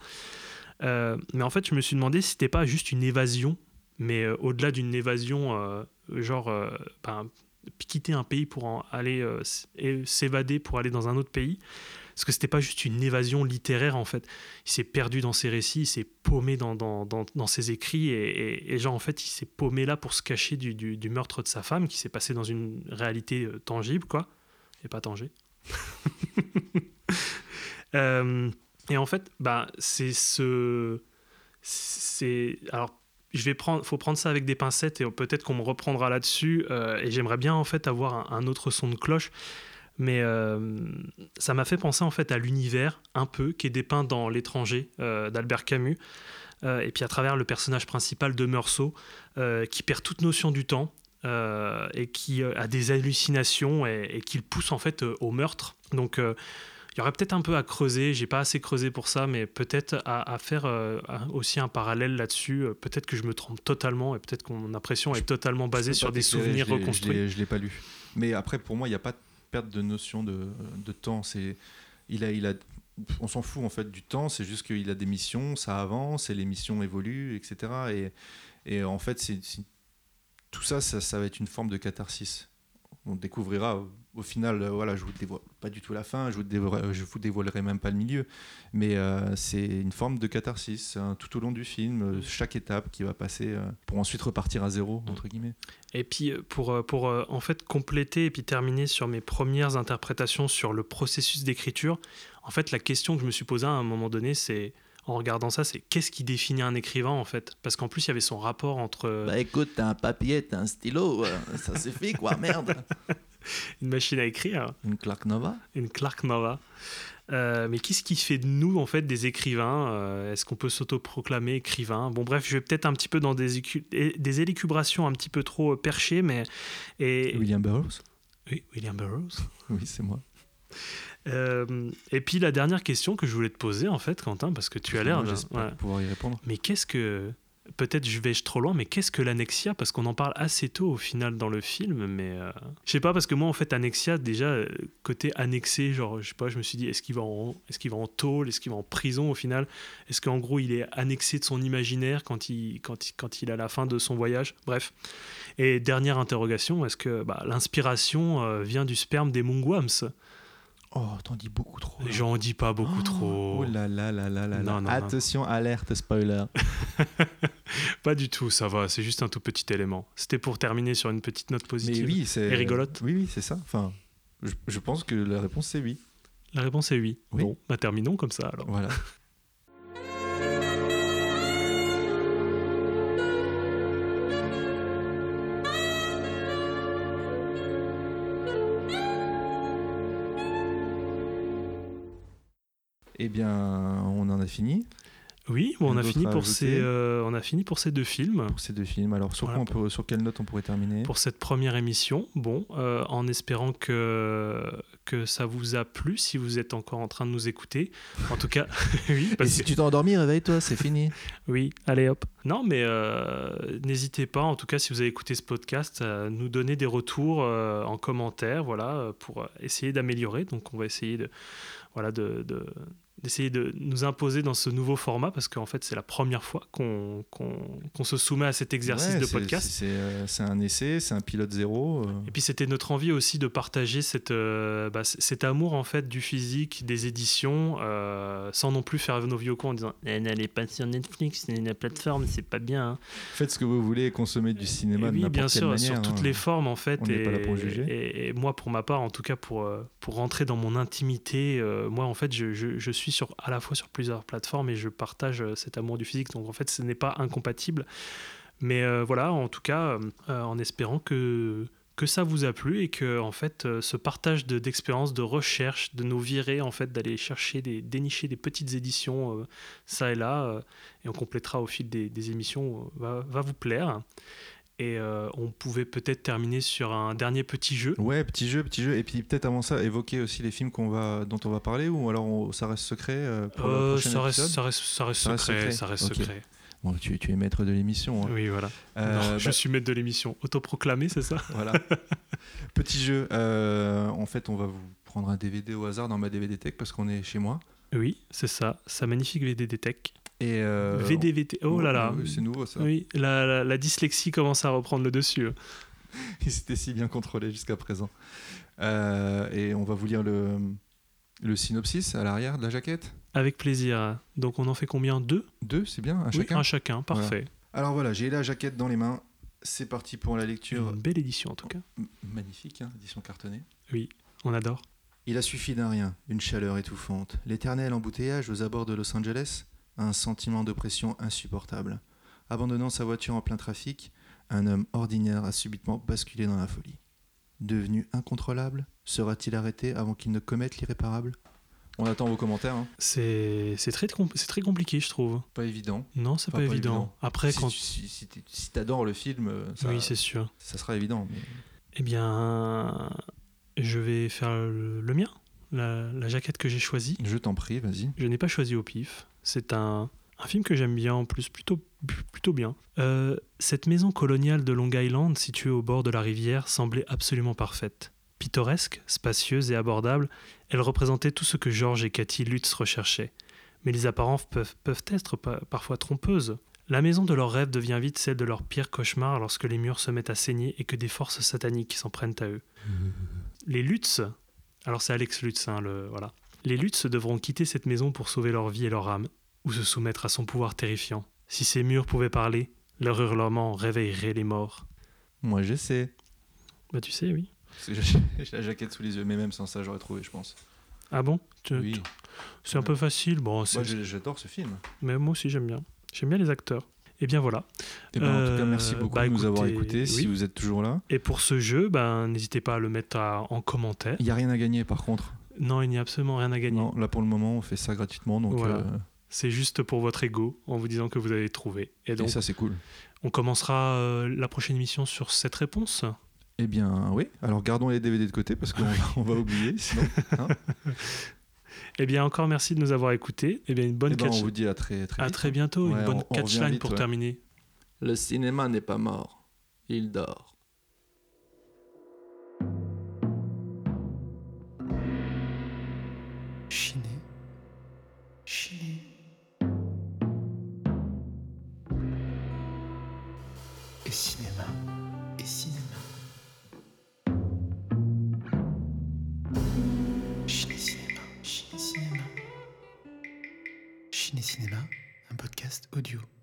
Euh, mais en fait, je me suis demandé si c'était pas juste une évasion, mais euh, au-delà d'une évasion, euh, genre ben, quitter un pays pour aller s'évader pour aller dans un autre pays. Parce que c'était pas juste une évasion littéraire en fait. Il s'est perdu dans ses récits, il s'est paumé dans, ses écrits et, genre en fait il s'est paumé là pour se cacher du, meurtre de sa femme qui s'est passé dans une réalité tangible quoi. Et pas tangée. Euh, et en fait, bah, c'est ce. C'est. Alors, je vais prendre. faut prendre ça avec des pincettes et peut-être qu'on me reprendra là-dessus. euh, et j'aimerais bien, en fait, avoir un, autre son de cloche. Mais euh, ça m'a fait penser, en fait, à l'univers, un peu, qui est dépeint dans L'étranger euh, d'Albert Camus. Et puis à travers le personnage principal de Meursault, qui perd toute notion du temps. et qui a des hallucinations et, et qui le pousse en fait au meurtre. Donc y aurait peut-être un peu à creuser, j'ai pas assez creusé pour ça, mais peut-être à, à faire euh, aussi un parallèle là-dessus. Euh, Peut-être que je me trompe totalement et peut-être que mon impression est totalement basée sur des souvenirs je reconstruits. Je l'ai- pas lu. Mais après, pour moi, il n'y a pas de perte de notion de, de temps. C'est, il a, il a, on s'en fout en fait du temps. C'est juste qu'il a des missions, ça avance et les missions évoluent, etc. Et, et en fait, c'est, c'est- tout ça, ça, ça va être une forme de catharsis. On découvrira au, au final. euh, voilà, je vous dévoile pas du tout la fin. Je vous dévoilerai, je vous dévoilerai même pas le milieu. Mais euh, c'est une forme de catharsis hein, tout au long du film. euh, chaque étape qui va passer pour ensuite repartir à zéro entre guillemets. Et puis pour, pour en fait compléter et puis terminer sur mes premières interprétations sur le processus d'écriture, en fait la question que je me suis posée à un moment donné, c'est en regardant ça, c'est qu'est-ce qui définit un écrivain en fait? Parce qu'en plus il y avait son rapport entre euh, Bah écoute, t'as un papier, t'as un stylo, euh, ça suffit quoi, merde. une machine à écrire Une Clark Nova. une Clark Nova. Euh, mais qu'est-ce qui fait de nous en fait des écrivains Euh, Est-ce qu'on peut s'autoproclamer écrivain? Bon bref, je vais peut-être un petit peu dans des, des élucubrations un petit peu trop perchées, mais et William Burroughs? Oui, William Burroughs. Oui, c'est moi. Euh, et puis la dernière question que je voulais te poser en fait, Quentin, parce que tu as l'air. J'espère ouais. pouvoir y répondre. Mais qu'est-ce que peut-être je vais trop loin, mais qu'est-ce que l'annexia Parce qu'on en parle assez tôt au final dans le film, mais euh, je sais pas parce que moi en fait annexia déjà euh, côté annexé, genre je sais pas, je me suis dit est-ce qu'il va en est-ce qu'il va en tôle, est-ce qu'il va en prison au final, est-ce qu'en gros il est annexé de son imaginaire quand il quand il, quand il est à la fin de son voyage, bref. Et dernière interrogation, est-ce que bah, l'inspiration euh, vient du sperme des Mungwams? Oh, t'en dis beaucoup trop. J'en dis pas beaucoup trop. Oh là là là là là Non, non. Attention, alerte, spoiler. Pas du tout, ça va, c'est juste un tout petit élément. C'était pour terminer sur une petite note Mais positive. oui, c'est. Et rigolote. Oui, oui, c'est ça. Enfin, je, je pense que la réponse c'est oui. La réponse est oui. Oui. Bon, bah terminons comme ça alors. Voilà. Eh bien, on en a fini Oui, on a fini pour ces, euh, on a fini pour ces deux films. pour ces deux films. Alors, sur, Voilà. quoi on peut- sur quelle note on pourrait terminer? Pour cette première émission, bon, euh, en espérant que, que ça vous a plu, si vous êtes encore en train de nous écouter. En tout cas, oui, Et si que- tu t'es endormi, réveille-toi, c'est fini. oui, allez hop. Non, mais euh, n'hésitez pas, en tout cas, si vous avez écouté ce podcast, à nous donner des retours en commentaire, voilà, pour essayer d'améliorer. Donc, on va essayer de, voilà, de, de- d'essayer de nous imposer dans ce nouveau format parce qu'en fait c'est la première fois qu'on, qu'on, qu'on se soumet à cet exercice Ouais, de podcast. C'est euh, c'est un essai, c'est un pilote zéro. euh. Et puis c'était notre envie aussi de partager cette, euh, bah, cet amour en fait du physique, des éditions, euh, sans non plus faire nos vieux cons en disant Eh, n'allez pas sur Netflix, c'est la plateforme, c'est pas bien. hein. Faites ce que vous voulez, consommer du cinéma Et de oui, bien sûr, manière. sur toutes hein. les formes en fait. On et, pas là pour juger. Et, et moi, pour ma part, en tout cas, pour, pour rentrer dans mon intimité, euh, moi, en fait, je, je- je suis sur, à la fois sur plusieurs plateformes et je partage euh, cet amour du physique. Donc, en fait, ce n'est pas incompatible. Mais euh, voilà, en tout cas, euh, en espérant que que ça vous a plu et que en fait ce partage de- d'expériences de recherche de nous virer en fait d'aller chercher des dénicher des petites éditions ça et là et on complétera au fil des, émissions va vous plaire et euh, on pouvait peut-être terminer sur un dernier petit jeu. Ouais, petit jeu, petit jeu. Et puis peut-être avant ça, évoquer aussi les films qu'on va, dont on va parler, ou alors on- ça reste secret euh, pour Euh, ça, reste, ça, reste, ça reste Ça reste secret. Ça reste secret. Bon, tu, tu es maître de l'émission. hein. Oui, voilà. Euh, Non, je bah, suis maître de l'émission. Autoproclamé, c'est ça? Voilà. Petit jeu. en fait, on va vous prendre un DVD au hasard dans ma DVD Tech parce qu'on est chez moi. Oui, c'est ça. Sa magnifique VDD Tech. Et euh, VDVT. Oh là là. C'est nouveau ça. Oui, la, la- la dyslexie commence à reprendre le dessus. Il s'était si bien contrôlé jusqu'à présent. Euh, et on va vous lire le, le synopsis à l'arrière de la jaquette? Avec plaisir. Donc on en fait combien? Deux? Deux, c'est bien, un Oui, chacun. un chacun, parfait. Alors voilà, j'ai la jaquette dans les mains. C'est parti pour la lecture. Une belle édition en tout cas. Magnifique, hein, édition cartonnée. On adore. Il a suffi d'un rien, une chaleur étouffante, l'éternel embouteillage aux abords de Los Angeles, un sentiment d'oppression insupportable. Abandonnant sa voiture en plein trafic, un homme ordinaire a subitement basculé dans la folie. Devenu incontrôlable, sera-t-il arrêté avant qu'il ne commette l'irréparable? On attend vos commentaires. hein. C'est très, com- c'est très compliqué, je trouve. Pas évident. Non, c'est Pas- pas, pas évident. évident. Après, si quand. tu si, si t'es- si t'adores le film, euh, ça, Oui, c'est sûr. ça sera évident. Mais... Eh bien, je vais faire le, le mien. La, la jaquette que j'ai choisie. Je t'en prie, vas-y. Je n'ai pas choisi au pif. C'est un, un film que j'aime bien en plus, plutôt, plutôt bien. Euh, cette maison coloniale de Long Island, située au bord de la rivière, semblait absolument parfaite. Pittoresque, spacieuse et abordable, elle représentait tout ce que George et Cathy Lutz recherchaient. Mais les apparences peuvent, peuvent être pa- parfois trompeuses. La maison de leurs rêves devient vite celle de leur pire cauchemar lorsque les murs se mettent à saigner et que des forces sataniques s'en prennent à eux. Les Lutz, alors c'est Alex Lutz, hein, le, voilà. Les Lutz devront quitter cette maison pour sauver leur vie et leur âme, ou se soumettre à son pouvoir terrifiant. Si ces murs pouvaient parler, leur hurlement réveillerait les morts. Moi, je sais. Bah tu sais, oui. J'ai la jaquette sous les yeux, mais même sans ça, j'aurais trouvé, je pense. Ah bon? Oui. C'est un peu facile, bon, Moi, j'adore ce film. mais moi aussi j'aime bien. J'aime bien les acteurs. Et bien voilà. Eh ben, en tout cas, Euh, merci beaucoup bah, de nous avoir écoutés. Si vous êtes toujours là, Et pour ce jeu, ben, n'hésitez pas à le mettre à- en commentaire. il n'y a rien à gagner par contre. Non, il n'y a absolument rien à gagner. Non, là pour le moment, on fait ça gratuitement, donc Voilà. euh, C'est juste pour votre ego, en vous disant que vous avez trouvé. Et et donc, ça c'est cool. on commencera euh, la prochaine émission sur cette réponse. Eh bien, oui. Alors gardons les DVD de côté parce qu'on va, on va oublier. Sinon, hein. Eh bien, encore merci de nous avoir écoutés. Eh bien, une bonne Eh ben, catch. on vous dit à très très À vite. très bientôt. Ouais, une bonne catchline pour ouais. terminer. Le cinéma n'est pas mort. Il dort. Audio.